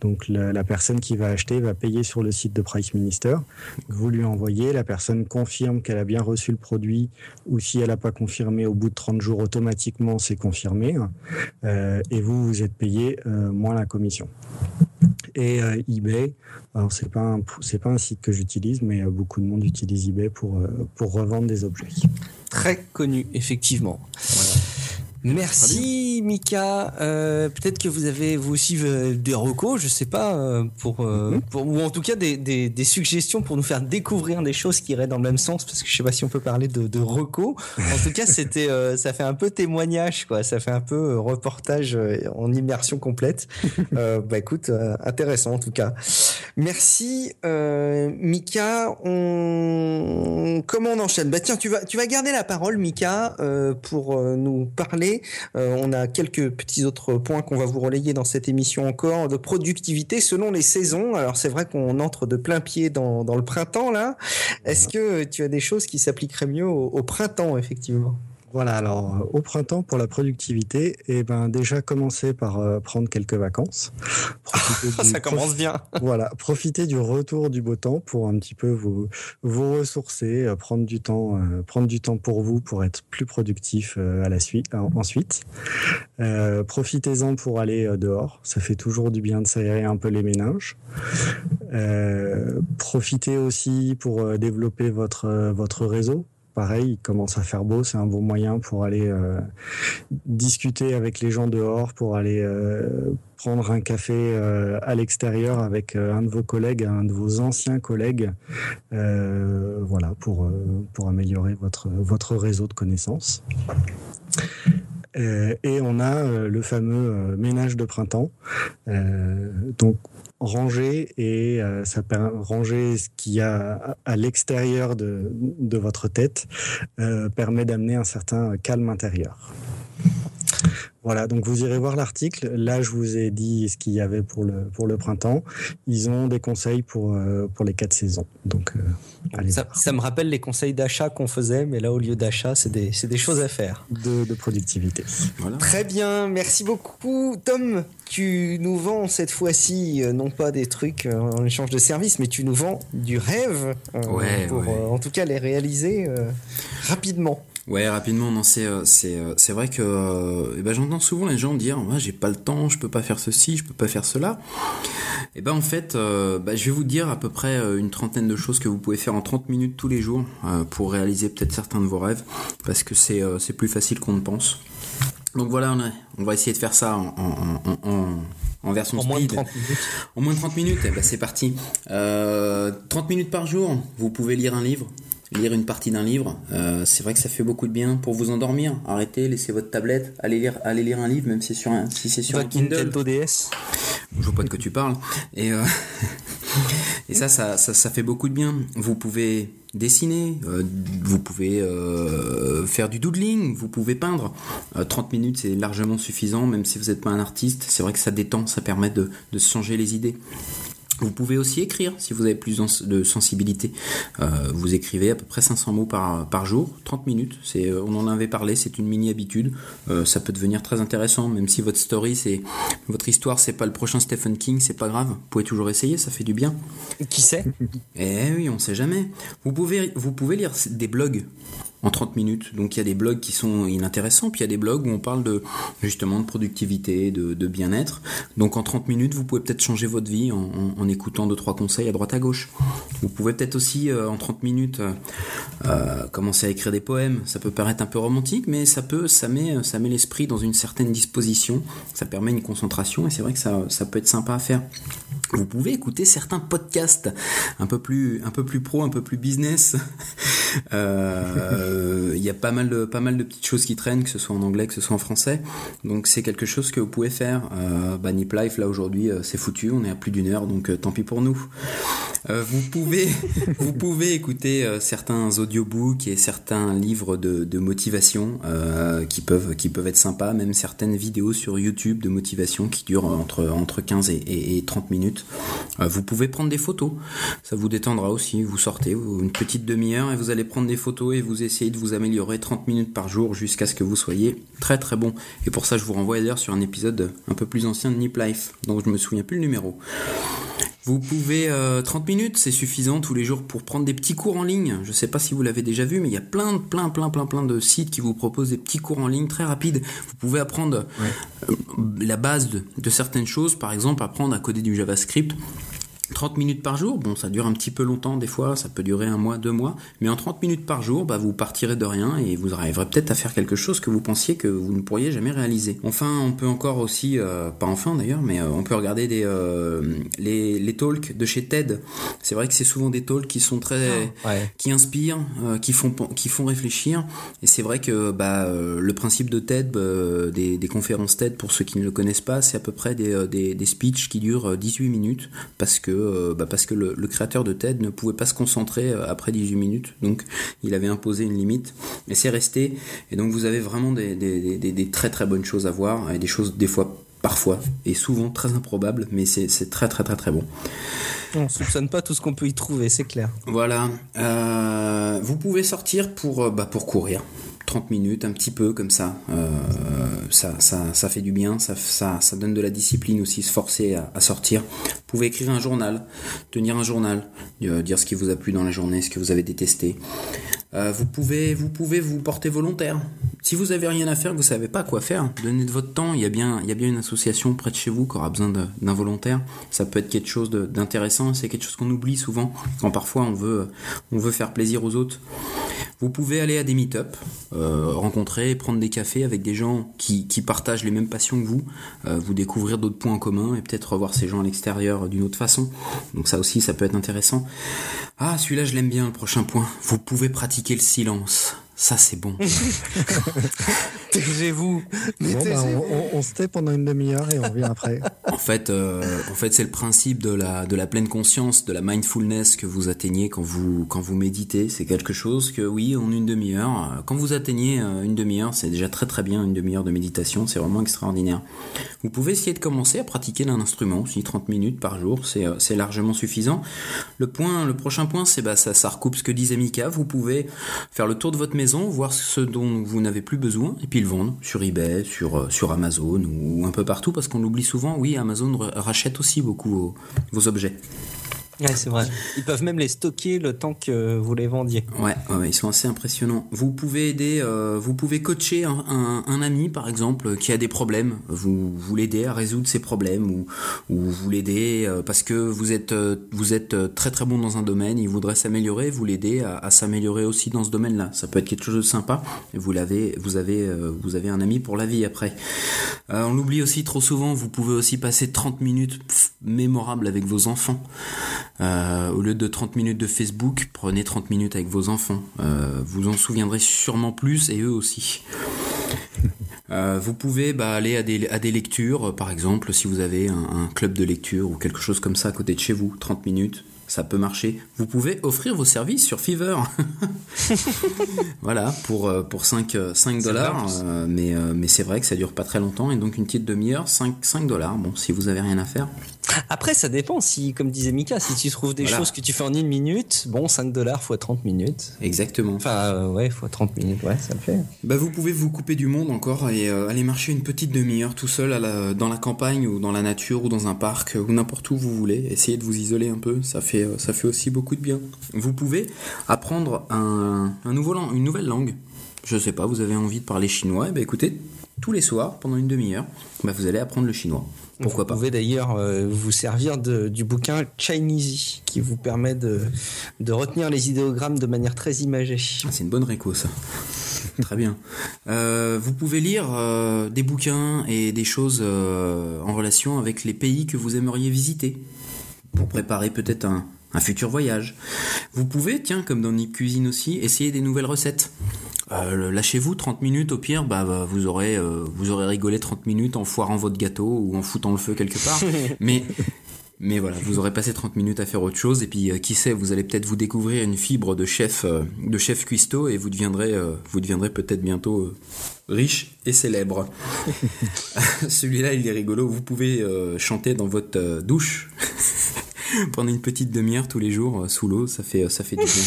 Donc la, personne qui va acheter va payer sur le site de Price Minister. Vous lui envoyez, la personne confirme qu'elle a bien reçu le produit, ou si elle n'a pas confirmé, au bout de 30 jours, automatiquement, c'est confirmé. et vous, vous êtes payé moins la commission et euh, eBay. Alors c'est pas un, c'est pas un site que j'utilise, mais euh, beaucoup de monde utilise eBay pour euh, pour revendre des objets. Très connu effectivement. Voilà. Merci Mika. Euh, Peut-être que vous avez vous aussi euh, des recos, je sais pas, euh, pour, euh, mhm. pour ou en tout cas des, des, des, suggestions pour nous faire découvrir des choses qui iraient dans le même sens, parce que je sais pas si on peut parler de, de recos. En tout cas, c'était ça fait un peu témoignage, quoi. Ça fait un peu reportage en immersion complète. bah écoute, intéressant en tout cas. Merci Mika. On comment on enchaîne? Bah tiens, tu vas tu vas garder la parole, Mika, pour nous parler euh, on a quelques petits autres points qu'on va vous relayer dans cette émission encore de productivité selon les saisons. Alors c'est vrai qu'on entre de plein pied dans, le printemps là. Est-ce que tu as des choses qui s'appliqueraient mieux au printemps effectivement? Voilà, alors euh, au printemps pour la productivité, et eh ben déjà commencer par euh, prendre quelques vacances. Ça commence bien. voilà, profiter du retour du beau temps pour un petit peu vous vous ressourcer, euh, prendre du temps, prendre du temps pour vous pour être plus productif à la suite. ensuite, profitez-en pour aller dehors. Ça fait toujours du bien de s'aérer un peu les méninges. profitez aussi pour développer votre votre réseau pareil, il commence à faire beau, c'est un bon moyen pour aller euh, discuter avec les gens dehors, pour aller euh, prendre un café euh, à l'extérieur avec un de vos collègues, un de vos anciens collègues, voilà, pour, pour améliorer votre, votre réseau de connaissances. et on a le fameux ménage de printemps. donc ranger et euh, ça ranger ce qu'il y a à, l'extérieur de, de, votre tête euh, permet d'amener un certain calme intérieur. Voilà, donc vous irez voir l'article. Là, je vous ai dit ce qu'il y avait pour le, pour le printemps. Ils ont des conseils pour, euh, pour les quatre saisons. Donc, euh, ça, ça, me rappelle les conseils d'achat qu'on faisait, mais là, au lieu d'achat, c'est des, des, choses à faire. De, de productivité. Voilà. Très bien, merci beaucoup. Tom, tu nous vends cette fois-ci, euh, non pas des trucs en échange de services, mais tu nous vends du rêve ouais, pour, en tout cas, les réaliser rapidement. Ouais, rapidement, non, c'est euh, c'est euh, c'est vrai que euh, eh ben, j'entends souvent les gens dire, moi j'ai pas le temps, je peux pas faire ceci, je peux pas faire cela. Et eh ben en fait, bah, je vais vous dire à peu près une trentaine de choses que vous pouvez faire en 30 minutes tous les jours pour réaliser peut-être certains de vos rêves, parce que c'est c'est plus facile qu'on ne pense. Donc voilà, on, va essayer de faire ça en, en, en, en version en Moins de 30 minutes. En moins de 30 minutes, eh ben c'est parti. Euh, 30 minutes par jour, vous pouvez lire un livre, lire une partie d'un livre, euh, c'est vrai que ça fait beaucoup de bien pour vous endormir. Arrêtez, laissez votre tablette, allez lire, allez lire un livre, même si c'est sur un, si c'est sur un Kindle. DS. Je vois pas de quoi tu parles. Et euh, Et ça, ça, ça, fait beaucoup de bien. Vous pouvez dessiner, euh, vous pouvez faire du doodling, vous pouvez peindre. 30 minutes, c'est largement suffisant, même si vous n'êtes pas un artiste. C'est vrai que ça détend, ça permet de, de se changer les idées. Vous pouvez aussi écrire si vous avez plus de sensibilité. Euh, vous écrivez à peu près 500 mots par, par jour, 30 minutes. C'est, euh, on en avait parlé, c'est une mini habitude. Euh, ça peut devenir très intéressant, même si votre story, c'est votre histoire, c'est pas le prochain Stephen King, c'est pas grave. Vous pouvez toujours essayer, ça fait du bien. Qui sait? Eh oui, on sait jamais. Vous pouvez, vous pouvez lire des blogs en 30 minutes. Donc il y a des blogs qui sont inintéressants, puis il y a des blogs où on parle de justement de productivité, de, bien-être. Donc en 30 minutes, vous pouvez peut-être changer votre vie en, écoutant deux trois conseils à droite à gauche. Vous pouvez peut-être aussi euh, en 30 minutes euh, euh, commencer à écrire des poèmes. Ça peut paraître un peu romantique, mais ça peut ça met ça met l'esprit dans une certaine disposition. Ça permet une concentration et c'est vrai que ça, ça peut être sympa à faire. Vous pouvez écouter certains podcasts un peu plus un peu plus pro, un peu plus business. Euh, il y a pas mal de pas mal de petites choses qui traînent, que ce soit en anglais, que ce soit en français. Donc c'est quelque chose que vous pouvez faire. Euh, bah, Life là aujourd'hui euh, c'est foutu, on est à plus d'une heure, donc tant pis pour nous. vous pouvez vous pouvez écouter certains audiobooks et certains livres de, motivation qui peuvent qui peuvent être sympas, même certaines vidéos sur YouTube de motivation qui durent entre entre 15 et, et 30 minutes. Vous pouvez prendre des photos, ça vous détendra aussi. Vous sortez une petite demi-heure et vous allez prendre des photos et vous essayez de vous améliorer 30 minutes par jour jusqu'à ce que vous soyez très très bon. Et pour ça, je vous renvoie d'ailleurs sur un épisode un peu plus ancien de Nip Life, dont je me souviens plus le numéro. Vous pouvez 30 euh, minutes, c'est suffisant tous les jours pour prendre des petits cours en ligne. Je ne sais pas si vous l'avez déjà vu, mais il y a plein, plein, plein, plein, plein de sites qui vous proposent des petits cours en ligne très rapides. Vous pouvez apprendre euh, la base de certaines choses, par exemple apprendre à coder du JavaScript 30 minutes par jour, bon ça dure un petit peu longtemps des fois, ça peut durer un mois, deux mois, mais en 30 minutes par jour, bah, vous partirez de rien et vous arriverez peut-être à faire quelque chose que vous pensiez que vous ne pourriez jamais réaliser. Enfin, on peut encore aussi, euh, pas enfin d'ailleurs, mais euh, on peut regarder des, euh, les, les talks de chez TED. C'est vrai que c'est souvent des talks qui sont très, ah, qui inspirent, qui font, qui font réfléchir. Et c'est vrai que bah, le principe de TED, bah, des, des, conférences TED, pour ceux qui ne le connaissent pas, c'est à peu près des, des, des speeches qui durent 18 minutes parce que euh, bah, parce que le, créateur de TED ne pouvait pas se concentrer euh, après 18 minutes, donc il avait imposé une limite, et c'est resté. Et donc vous avez vraiment des, très très bonnes choses à voir, et des choses des fois parfois et souvent très improbables, mais c'est très très très très bon. On soupçonne pas tout ce qu'on peut y trouver, c'est clair. Voilà. Euh, vous pouvez sortir pour, bah, pour courir. 30 minutes, un petit peu comme ça. Euh, ça, ça, fait du bien, ça, ça, ça, donne de la discipline aussi, se forcer à, sortir. Vous pouvez écrire un journal, tenir un journal, euh, dire ce qui vous a plu dans la journée, ce que vous avez détesté. Euh, vous, pouvez, vous pouvez vous porter volontaire. Si vous avez rien à faire, vous savez pas quoi faire, donnez de votre temps. Il y a bien, il y a bien une association près de chez vous qui aura besoin d'un volontaire. Ça peut être quelque chose d'intéressant. C'est quelque chose qu'on oublie souvent quand parfois on veut, on veut faire plaisir aux autres. Vous pouvez aller à des meet-up, euh, rencontrer, prendre des cafés avec des gens qui, qui partagent les mêmes passions que vous, euh, vous découvrir d'autres points en commun et peut-être revoir ces gens à l'extérieur d'une autre façon. Donc ça aussi, ça peut être intéressant. Ah, celui-là, je l'aime bien, le prochain point. Vous pouvez pratiquer le silence. Ça, c'est bon. Taisez-vous. Bon, bah, on, on, se tait pendant une demi-heure et on revient après. en fait, euh, en fait c'est le principe de la, de la pleine conscience, de la mindfulness que vous atteignez quand vous, quand vous méditez. C'est quelque chose que, oui, en une demi-heure, euh, quand vous atteignez euh, une demi-heure, c'est déjà très très bien, une demi-heure de méditation, c'est vraiment extraordinaire. Vous pouvez essayer de commencer à pratiquer d'un instrument aussi, 30 minutes par jour, c'est largement suffisant. Le point, le prochain point, c'est bah, ça, ça recoupe ce que disait Mika. Vous pouvez faire le tour de votre voir ce dont vous n'avez plus besoin, et puis le vendre sur eBay, sur, euh, sur Amazon ou un peu partout, parce qu'on l'oublie souvent, oui, Amazon rachète aussi beaucoup vos objets. Ouais, c'est vrai. Ils peuvent même les stocker le temps que vous les vendiez. Ouais, ils sont assez impressionnants. Vous pouvez aider, euh, vous pouvez coacher un, un, ami, par exemple, qui a des problèmes. Vous, vous l'aidez à résoudre ses problèmes ou, ou vous l'aidez euh, parce que vous êtes, euh, vous êtes très très bon dans un domaine, il voudrait s'améliorer, vous l'aidez à, à s'améliorer aussi dans ce domaine-là. Ça peut être quelque chose de sympa. Et vous l'avez, vous avez, vous avez un ami pour la vie après. on l'oublie aussi trop souvent. Vous pouvez aussi passer 30 minutes mémorables avec vos enfants. Euh, au lieu de 30 minutes de Facebook, prenez 30 minutes avec vos enfants. Euh, vous en souviendrez sûrement plus et eux aussi. Euh, vous pouvez bah, aller à des, à des, lectures, par exemple, si vous avez un, club de lecture ou quelque chose comme ça à côté de chez vous, 30 minutes, ça peut marcher. Vous pouvez offrir vos services sur Fiverr. voilà, pour, euh, pour 5, 5 dollars. Mais, mais c'est vrai que ça dure pas très longtemps. Et donc une petite demi-heure, 5, 5 dollars. Bon, si vous avez rien à faire. Après, ça dépend. Si, comme disait Mika, si tu trouves des choses que tu fais en une minute, bon, 5 dollars fois 30 minutes. Exactement. Enfin, ouais, fois 30 minutes, ouais, ça le fait. Bah, vous pouvez vous couper du monde encore et aller marcher une petite demi-heure tout seul à la, dans la campagne ou dans la nature ou dans un parc ou n'importe où vous voulez. Essayez de vous isoler un peu. Ça fait, ça fait aussi beaucoup de bien. Vous pouvez apprendre un, un nouveau, une nouvelle langue. Je sais pas, vous avez envie de parler chinois, et ben écoutez, tous les soirs, pendant une demi-heure, bah vous allez apprendre le chinois. Pourquoi pas Vous pouvez d'ailleurs euh, vous servir de, du bouquin Chinese qui vous permet de, de, retenir les idéogrammes de manière très imagée. Ah, c'est une bonne réco ça. très bien. Euh, vous pouvez lire euh, des bouquins et des choses euh, en relation avec les pays que vous aimeriez visiter pour préparer peut-être un, un futur voyage. Vous pouvez, tiens, comme dans Nip Cuisine aussi, essayer des nouvelles recettes. Euh, lâchez-vous 30 minutes au pire, bah, bah vous aurez euh, vous aurez rigolé 30 minutes en foirant votre gâteau ou en foutant le feu quelque part. mais mais voilà, vous aurez passé 30 minutes à faire autre chose et puis euh, qui sait, vous allez peut-être vous découvrir une fibre de chef de chef cuistot et vous deviendrez vous deviendrez peut-être bientôt riche et célèbre. Celui-là, il est rigolo, vous pouvez chanter dans votre douche pendant une petite demi-heure tous les jours sous l'eau, ça fait ça fait du bien.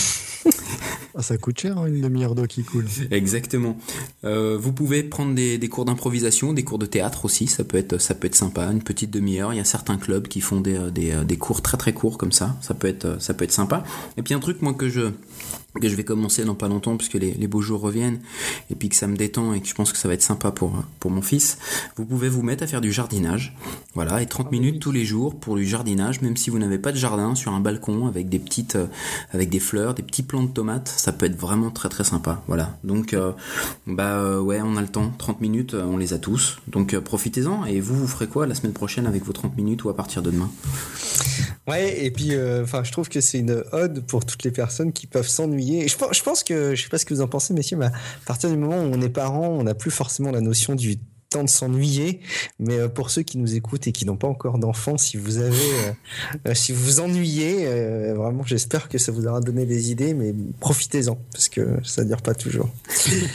Ah, ça coûte cher, hein, une demi-heure d'eau qui coule. Exactement. Euh, vous pouvez prendre des, cours d'improvisation, des cours de théâtre aussi, ça peut être, ça peut être sympa, une petite demi-heure. Il y a certains clubs qui font des, des, des cours très très courts comme ça, ça peut être, ça peut être sympa. Et puis un truc, moi, que je, que je vais commencer dans pas longtemps puisque les, les, beaux jours reviennent et puis que ça me détend et que je pense que ça va être sympa pour, pour mon fils, vous pouvez vous mettre à faire du jardinage. Voilà, et 30 minutes tous les jours pour du jardinage, même si vous n'avez pas de jardin, sur un balcon avec des petites, euh, avec des fleurs, des petits plants de tomates, ça peut être vraiment très très sympa. Voilà, donc euh, bah euh, ouais, on a le temps, 30 minutes, on les a tous, donc profitez-en. Et vous, vous ferez quoi la semaine prochaine avec vos 30 minutes ou à partir de demain? Ouais, et puis, enfin, je trouve que c'est une ode pour toutes les personnes qui peuvent s'ennuyer. Et je pense, je pense que, je sais pas ce que vous en pensez, messieurs, mais à partir du moment où on est parent, on n'a plus forcément la notion du temps de s'ennuyer. Mais pour ceux qui nous écoutent et qui n'ont pas encore d'enfants, si vous avez, euh, si vous vous ennuyez, euh, vraiment, j'espère que ça vous aura donné des idées, mais profitez-en parce que ça dure pas toujours.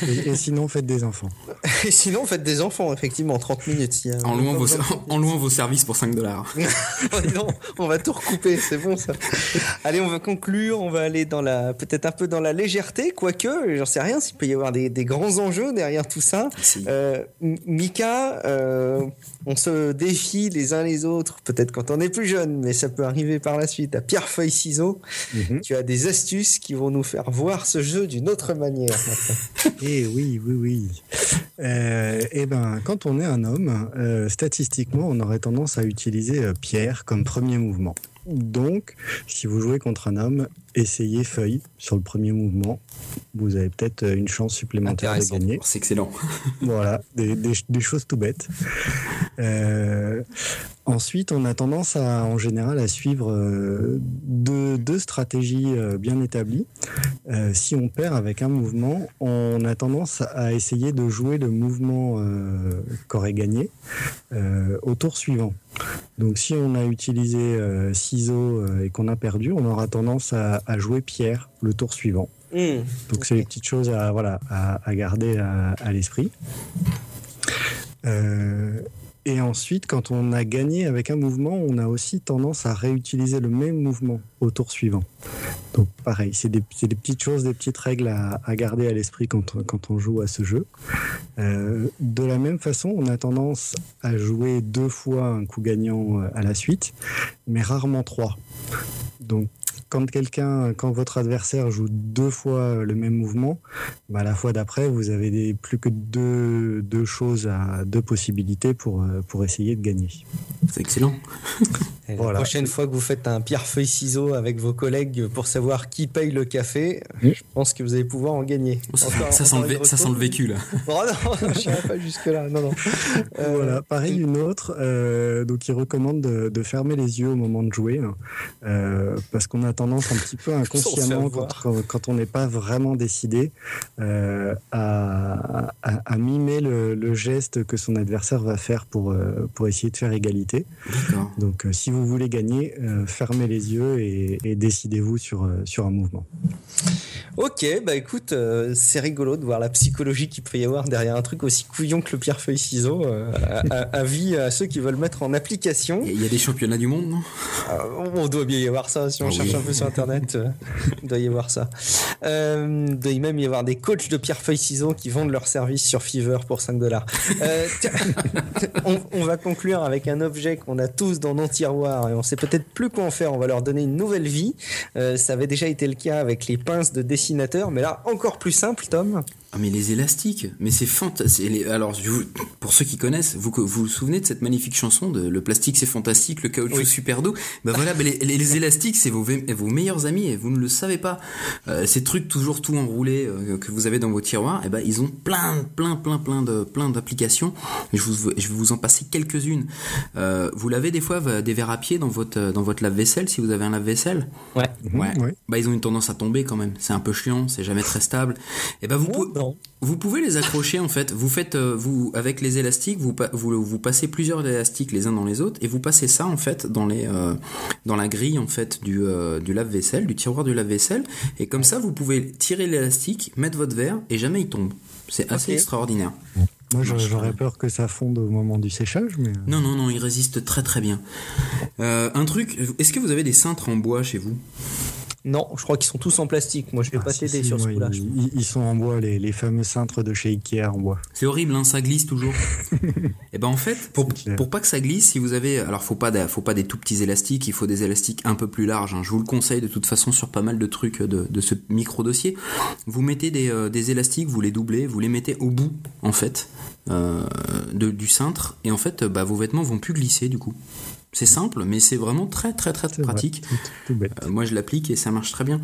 et, et, sinon, faites des enfants. Et sinon, faites des enfants, effectivement, 30 minutes. Il en, louant vos, en louant vos services pour 5 dollars. non, on va tout recouper, c'est bon ça. Allez, on va conclure, on va aller dans la, peut-être un peu dans la légèreté, quoique, j'en sais rien, s'il peut y avoir des, des, grands enjeux derrière tout ça. Si. Euh, Mika, euh, on se défie les uns les autres, peut-être quand on est plus jeune, mais ça peut arriver par la suite, à pierre, feuille, ciseaux. Mm -hmm. Tu as des astuces qui vont nous faire voir ce jeu d'une autre manière. Eh oui, oui, oui. Euh, eh ben, quand on est un homme, euh, statistiquement, on aurait tendance à utiliser pierre comme premier mouvement. Donc, si vous jouez contre un homme, essayez feuille sur le premier mouvement. Vous avez peut-être une chance supplémentaire de gagner. C'est excellent. voilà, des, des, des, choses tout bêtes. Euh, ensuite, on a tendance à, en général à suivre euh, deux, deux, stratégies euh, bien établies. Euh, si on perd avec un mouvement, on a tendance à essayer de jouer le mouvement euh, qu'aurait gagné euh, au tour suivant. Donc si on a utilisé euh, ciseaux et qu'on a perdu, on aura tendance à, à jouer pierre le tour suivant. Mmh, Donc okay. c'est les petites choses à, voilà, à, à garder à, à l'esprit. Euh, et ensuite, quand on a gagné avec un mouvement, on a aussi tendance à réutiliser le même mouvement au tour suivant. Donc pareil, c'est des, des, petites choses, des petites règles à, à garder à l'esprit quand, quand, on joue à ce jeu. Euh, de la même façon, on a tendance à jouer deux fois un coup gagnant à la suite, mais rarement trois. Donc quand quelqu'un, quand votre adversaire joue deux fois le même mouvement, bah, la fois d'après, vous avez des, plus que deux, deux choses, à, deux possibilités pour, pour essayer de gagner. C'est excellent. Et voilà. La prochaine fois que vous faites un pierre-feuille-ciseau avec vos collègues pour savoir qui paye le café, mmh. je pense que vous allez pouvoir en gagner. Oh, ça, encore, ça, sent le, ça, sent le, vécu là. Oh non, je n'irai pas jusque-là. Non, non. Euh, voilà, pareil, une autre. Euh, donc, il recommande de, de, fermer les yeux au moment de jouer hein, euh, parce qu'on a tendance un petit peu inconsciemment, quand, quand, quand, on n'est pas vraiment décidé, euh, à, à, à, mimer le, le, geste que son adversaire va faire pour, euh, pour essayer de faire égalité. Donc, euh, si vous voulez gagner, euh, fermez les yeux et, et décidez-vous sur, euh, sur un mouvement. Ok, bah écoute, euh, c'est rigolo de voir la psychologie qu'il peut y avoir derrière un truc aussi couillon que le pierre-feuille-ciseau. Euh, avis à, ceux qui veulent mettre en application. Il y a des championnats du monde, non? Euh, On doit bien y avoir ça. Si on ah cherche un peu sur Internet, euh, il doit y avoir ça. Euh, il doit même y avoir des coachs de pierre-feuille-ciseau qui vendent leurs services sur Fiverr pour 5 dollars. on, on, va conclure avec un objet qu'on a tous dans nos tiroirs et on sait peut-être plus quoi en faire. On va leur donner une nouvelle vie. ça avait déjà été le cas avec les pinces de dessin mais là encore plus simple, Tom. Ah mais les élastiques, mais c'est fantastique. Alors pour ceux qui connaissent, vous vous vous souvenez de cette magnifique chanson de le plastique c'est fantastique, le caoutchouc super doux? Bah voilà, bah, les, élastiques c'est vos vos meilleurs amis et vous ne le savez pas. Euh, ces trucs toujours tout enroulés euh, que vous avez dans vos tiroirs, et eh ben ils ont plein plein plein plein de plein d'applications. Je vous je vais vous en passer quelques-unes. Euh, vous l'avez des fois des verres à pied dans votre dans votre lave-vaisselle si vous avez un lave-vaisselle? Ouais. Ouais. Bah ils ont une tendance à tomber quand même. C'est un peu chiant, c'est jamais très stable. Et eh ben vous pouvez vous pouvez les accrocher en fait. Vous faites euh, vous avec les élastiques, vous, vous, vous passez plusieurs élastiques les uns dans les autres et vous passez ça en fait dans les euh, dans la grille en fait du euh, du lave-vaisselle, du tiroir du lave-vaisselle et comme ça vous pouvez tirer l'élastique, mettre votre verre et jamais il tombe. C'est assez extraordinaire. Moi, j'aurais peur que ça fonde au moment du séchage, mais. Non, non, non, il résiste très très bien. un truc, est-ce que vous avez des cintres en bois chez vous? Non, je crois qu'ils sont tous en plastique. Moi, je vais ah, pas t'aider sur ce coup-là. Ils, sont en bois, les, fameux cintres de chez Ikea en bois. C'est horrible, hein, ça glisse toujours. et eh ben en fait, pour, pour pas que ça glisse, si vous avez, alors faut pas, faut pas des tout petits élastiques, il faut des élastiques un peu plus larges. Hein. Je vous le conseille de toute façon sur pas mal de trucs de, de ce micro dossier. Vous mettez des, euh, des élastiques, vous les doublez, vous les mettez au bout en fait euh, de, du cintre, et en fait, bah, vos vêtements vont plus glisser du coup. C'est simple, mais c'est vraiment très très très pratique. Euh, moi, je l'applique et ça marche très bien.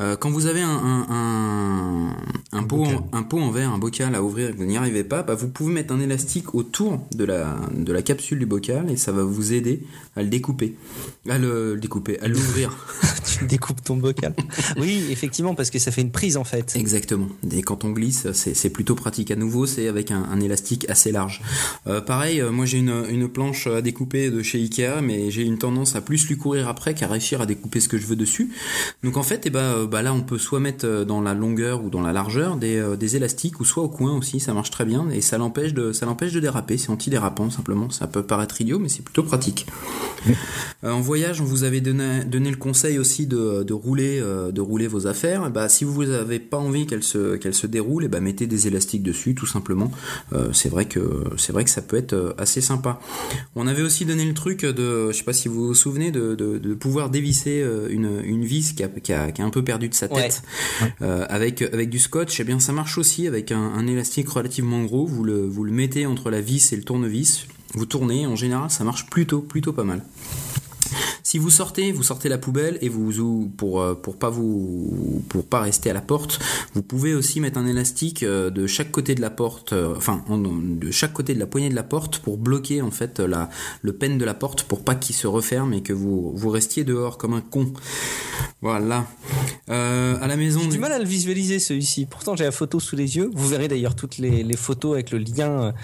Euh, quand vous avez un, un, un, pot en, un pot en verre, un bocal à ouvrir et que vous n'y arrivez pas, bah, vous pouvez mettre un élastique autour de la, de la capsule du bocal et ça va vous aider à le découper. À le, découper, à l'ouvrir. tu découpes ton bocal. oui, effectivement, parce que ça fait une prise en fait. Exactement. Et quand on glisse, c'est plutôt pratique. À nouveau, c'est avec un, élastique assez large. Euh, pareil, moi j'ai une, une planche à découper de chez Ikea mais j'ai une tendance à plus lui courir après qu'à réussir à découper ce que je veux dessus. Donc en fait, et eh ben, bah, là, on peut soit mettre euh, dans la longueur ou dans la largeur des, euh, des élastiques, ou soit au coin aussi, ça marche très bien, et ça l'empêche de, ça l'empêche de déraper. C'est anti-dérapant simplement. Ça peut paraître idiot, mais c'est plutôt pratique. Euh, en voyage, on vous avait donné, donné le conseil aussi de, de rouler, de rouler vos affaires. Bah, si vous n'avez pas envie qu'elles se, qu'elles se déroulent, et eh bah, mettez des élastiques dessus, tout simplement. c'est vrai que, c'est vrai que ça peut être assez sympa. On avait aussi donné le truc de, je sais pas si vous vous souvenez, de, de, pouvoir dévisser euh, une, une vis qui a, qui, a, qui a, un peu perdu de sa tête euh, avec, avec du scotch. Eh bien, ça marche aussi avec un, un, élastique relativement gros. Vous le, vous le mettez entre la vis et le tournevis. Vous tournez. En général, ça marche plutôt, plutôt pas mal. Si vous sortez, vous sortez la poubelle et vous pour euh, pour pas vous pour pas rester à la porte, vous pouvez aussi mettre un élastique euh, de chaque côté de la porte, euh, enfin de chaque côté de la poignée de la porte pour bloquer en fait la le pen de la porte pour pas qu'il se referme et que vous vous restiez dehors comme un con. Voilà. Euh, à la maison. J'ai du mal à le visualiser celui-ci. Pourtant j'ai la photo sous les yeux. Vous verrez d'ailleurs toutes les, les, photos avec le lien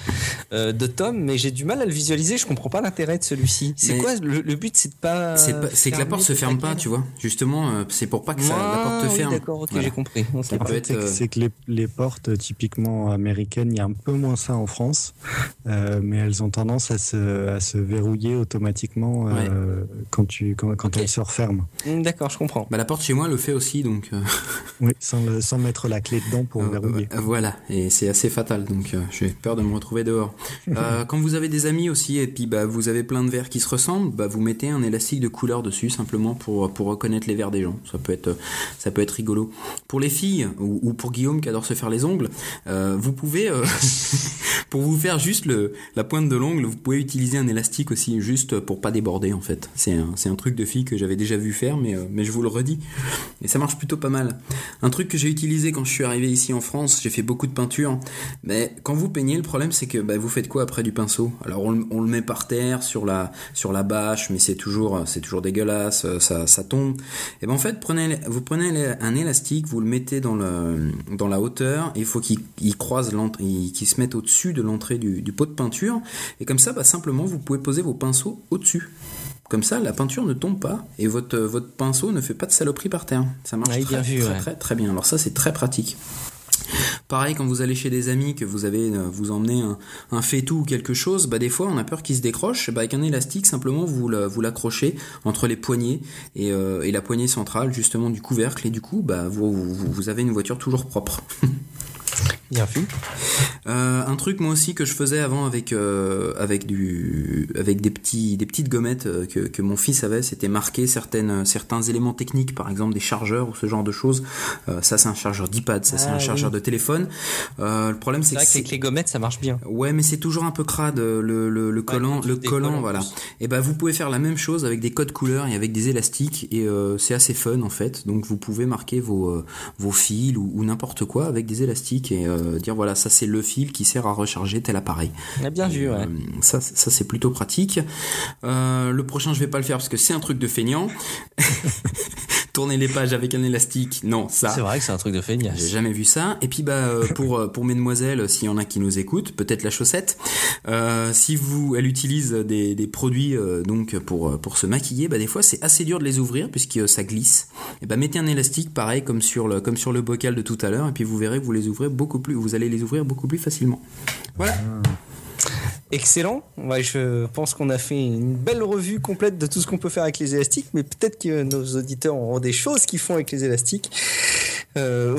de Tom, mais j'ai du mal à le visualiser. Je comprends pas l'intérêt de celui-ci. C'est quoi le, le but C'est de pas c'est que la porte se ferme pas, tu vois. Justement, euh, c'est pour pas que ça, la porte te ferme. D'accord, ok, j'ai compris. Euh, c'est que les, les, portes typiquement américaines, il y a un peu moins ça en France, euh, mais elles ont tendance à se, à se verrouiller automatiquement quand, tu, quand, quand elles se referment. Mm, d'accord, je comprends. Bah, la porte chez moi le fait aussi, donc. oui, sans, sans, mettre la clé dedans pour verrouiller. voilà, et c'est assez fatal, donc j'ai peur de me retrouver dehors. quand vous avez des amis aussi, et puis bah, vous avez plein de verres qui se ressemblent, bah, vous mettez un élastique de couleur dessus simplement pour, pour reconnaître les verres des gens. Ça peut être, ça peut être rigolo. Pour les filles ou, pour Guillaume qui adore se faire les ongles, euh, vous pouvez, euh, pour vous faire juste le, la pointe de l'ongle, vous pouvez utiliser un élastique aussi juste pour pas déborder en fait. C'est un, un truc de fille que j'avais déjà vu faire, mais, euh, mais je vous le redis. Et ça marche plutôt pas mal. Un truc que j'ai utilisé quand je suis arrivé ici en France, j'ai fait beaucoup de peinture, mais quand vous peignez, le problème c'est que bah, vous faites quoi après du pinceau? Alors on, on, le met par terre sur la, sur la bâche, mais c'est toujours, c'est toujours dégueulasse, euh, ça, ça tombe. Et ben en fait, prenez, vous prenez un élastique, vous le mettez dans, le, dans la hauteur, et il faut qu'il croise l'entrée, qu'il se mette au-dessus de l'entrée du, du, pot de peinture. Et comme ça, bah, simplement, vous pouvez poser vos pinceaux au-dessus comme ça, la peinture ne tombe pas et votre, votre pinceau ne fait pas de saloperie par terre. Ça marche Ouais, très, bien vu, très, ouais. très, très bien. Alors ça, c'est très pratique. Pareil, quand vous allez chez des amis, que vous avez, euh, vous emmenez un, un faitout ou quelque chose, bah des fois on a peur qu'il se décroche. Bah, avec un élastique, simplement vous l'accrochez entre les poignées et, euh, et la poignée centrale justement du couvercle et du coup bah vous avez une voiture toujours propre. Bien vu. Euh, un truc moi aussi que je faisais avant avec euh, avec du avec des petits des petites gommettes euh, que, que mon fils avait, c'était marquer certaines certains éléments techniques, par exemple des chargeurs ou ce genre de choses. Euh, ça c'est un chargeur d'iPad, ça c'est Ah, un chargeur de téléphone. Euh, le problème c'est C'est que c'est- qu'avec les gommettes, ça marche bien. Ouais, mais c'est toujours un peu crade le, le, le collant, le collant, voilà. Et ben vous pouvez faire la même chose avec des codes couleurs et avec des élastiques et euh, c'est assez fun en fait. Donc vous pouvez marquer vos euh, vos fils ou, ou n'importe quoi avec des élastiques et euh, dire voilà ça c'est le fil qui sert à recharger tel appareil. On a bien vu, ouais. Euh, ça, ça c'est plutôt pratique. Euh, le prochain, je vais pas le faire parce que c'est un truc de feignant. Tourner les pages avec un élastique, non, ça. C'est vrai que c'est un truc de feignasse. J'ai jamais vu ça. Et puis bah euh, pour euh, pour mesdemoiselles, s'il y en a qui nous écoutent, peut-être la chaussette. Euh, si vous, elle utilise des, des produits euh, donc pour pour se maquiller, bah des fois c'est assez dur de les ouvrir puisque euh, ça glisse. Et bah mettez un élastique pareil comme sur le comme sur le bocal de tout à l'heure et puis vous verrez que vous les ouvrez beaucoup plus, vous allez les ouvrir beaucoup plus facilement. Voilà. Excellent. Je pense qu'on a fait une belle revue complète de tout ce qu'on peut faire avec les élastiques, mais peut-être que nos auditeurs auront des choses qu'ils font avec les élastiques. Euh,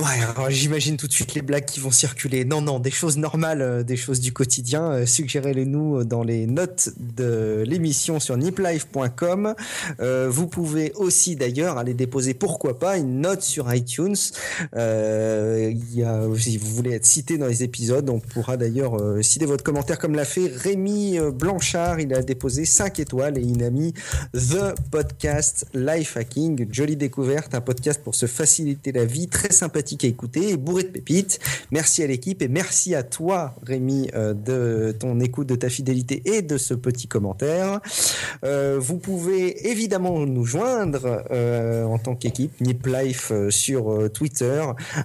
j'imagine tout de suite les blagues qui vont circuler. Non, non, des choses normales, euh, des choses du quotidien. Euh, Suggérez-les nous dans les notes de l'émission sur niplife.com. Euh, vous pouvez aussi d'ailleurs aller déposer, pourquoi pas, une note sur iTunes. Euh, si vous voulez être cité dans les épisodes, on pourra d'ailleurs euh, citer votre commentaire comme l'a fait Rémi euh, Blanchard. Il a déposé 5 étoiles et il a mis The Podcast Life Hacking. Jolie découverte, un podcast pour se faciliter la vie, très sympathique à écouter et bourré de pépites. Merci à l'équipe et merci à toi, Rémi, euh, de ton écoute, de ta fidélité et de ce petit commentaire. Euh, vous pouvez évidemment nous joindre euh, en tant qu'équipe, Nip Life euh, sur Twitter,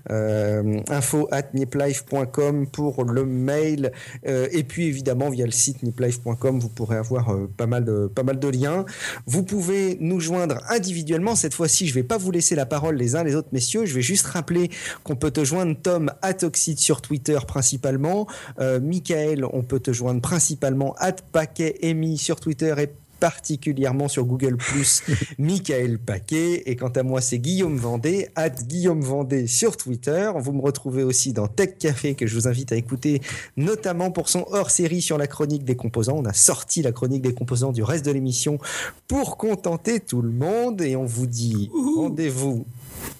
info at niplife.com pour le mail, et puis évidemment via le site niplife.com, vous pourrez avoir pas, mal de, pas mal de liens. Vous pouvez nous joindre individuellement. Cette fois-ci, je vais pas vous laisser la parole les uns les autres, messieurs. Je vais juste rappeler qu'on peut te joindre, Tom, à sur Twitter principalement. Euh, Michael, on peut te joindre principalement à Paquet Emi sur Twitter et particulièrement sur Google Plus, Michael Paquet. Et quant à moi, c'est Guillaume Vendée, at Guillaume Vendée sur Twitter. Vous me retrouvez aussi dans Tech Café, que je vous invite à écouter, notamment pour son hors-série sur la chronique des composants. On a sorti la chronique des composants du reste de l'émission pour contenter tout le monde. Et on vous dit rendez-vous.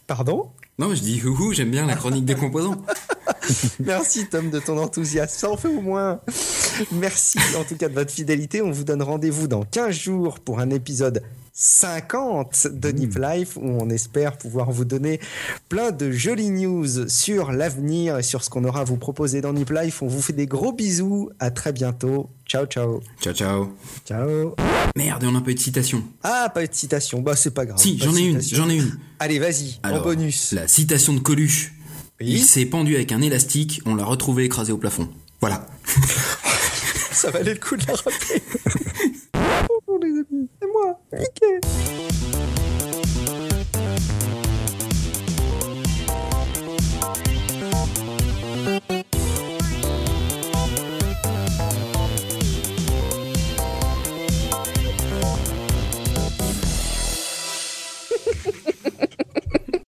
Pardon? Non, je dis houhou, j'aime bien la chronique des composants. Merci Tom de ton enthousiasme, ça en fait au moins. Merci en tout cas de votre fidélité. On vous donne rendez-vous dans 15 jours pour un épisode 50 de Nip Life où on espère pouvoir vous donner plein de jolies news sur l'avenir et sur ce qu'on aura à vous proposer dans Nip Life. On vous fait des gros bisous. À très bientôt. Ciao, ciao. Ciao, ciao. Ciao. Merde, on a un peu de citation. Ah, pas de citation. Bah, c'est pas grave. Si, Pas j'en ai une, j'en ai une. Allez, vas-y, en bonus. La citation de Coluche. Oui. Il s'est pendu avec un élastique, on l'a retrouvé écrasé au plafond. Voilà. Ça valait le coup de la rappeler. moi.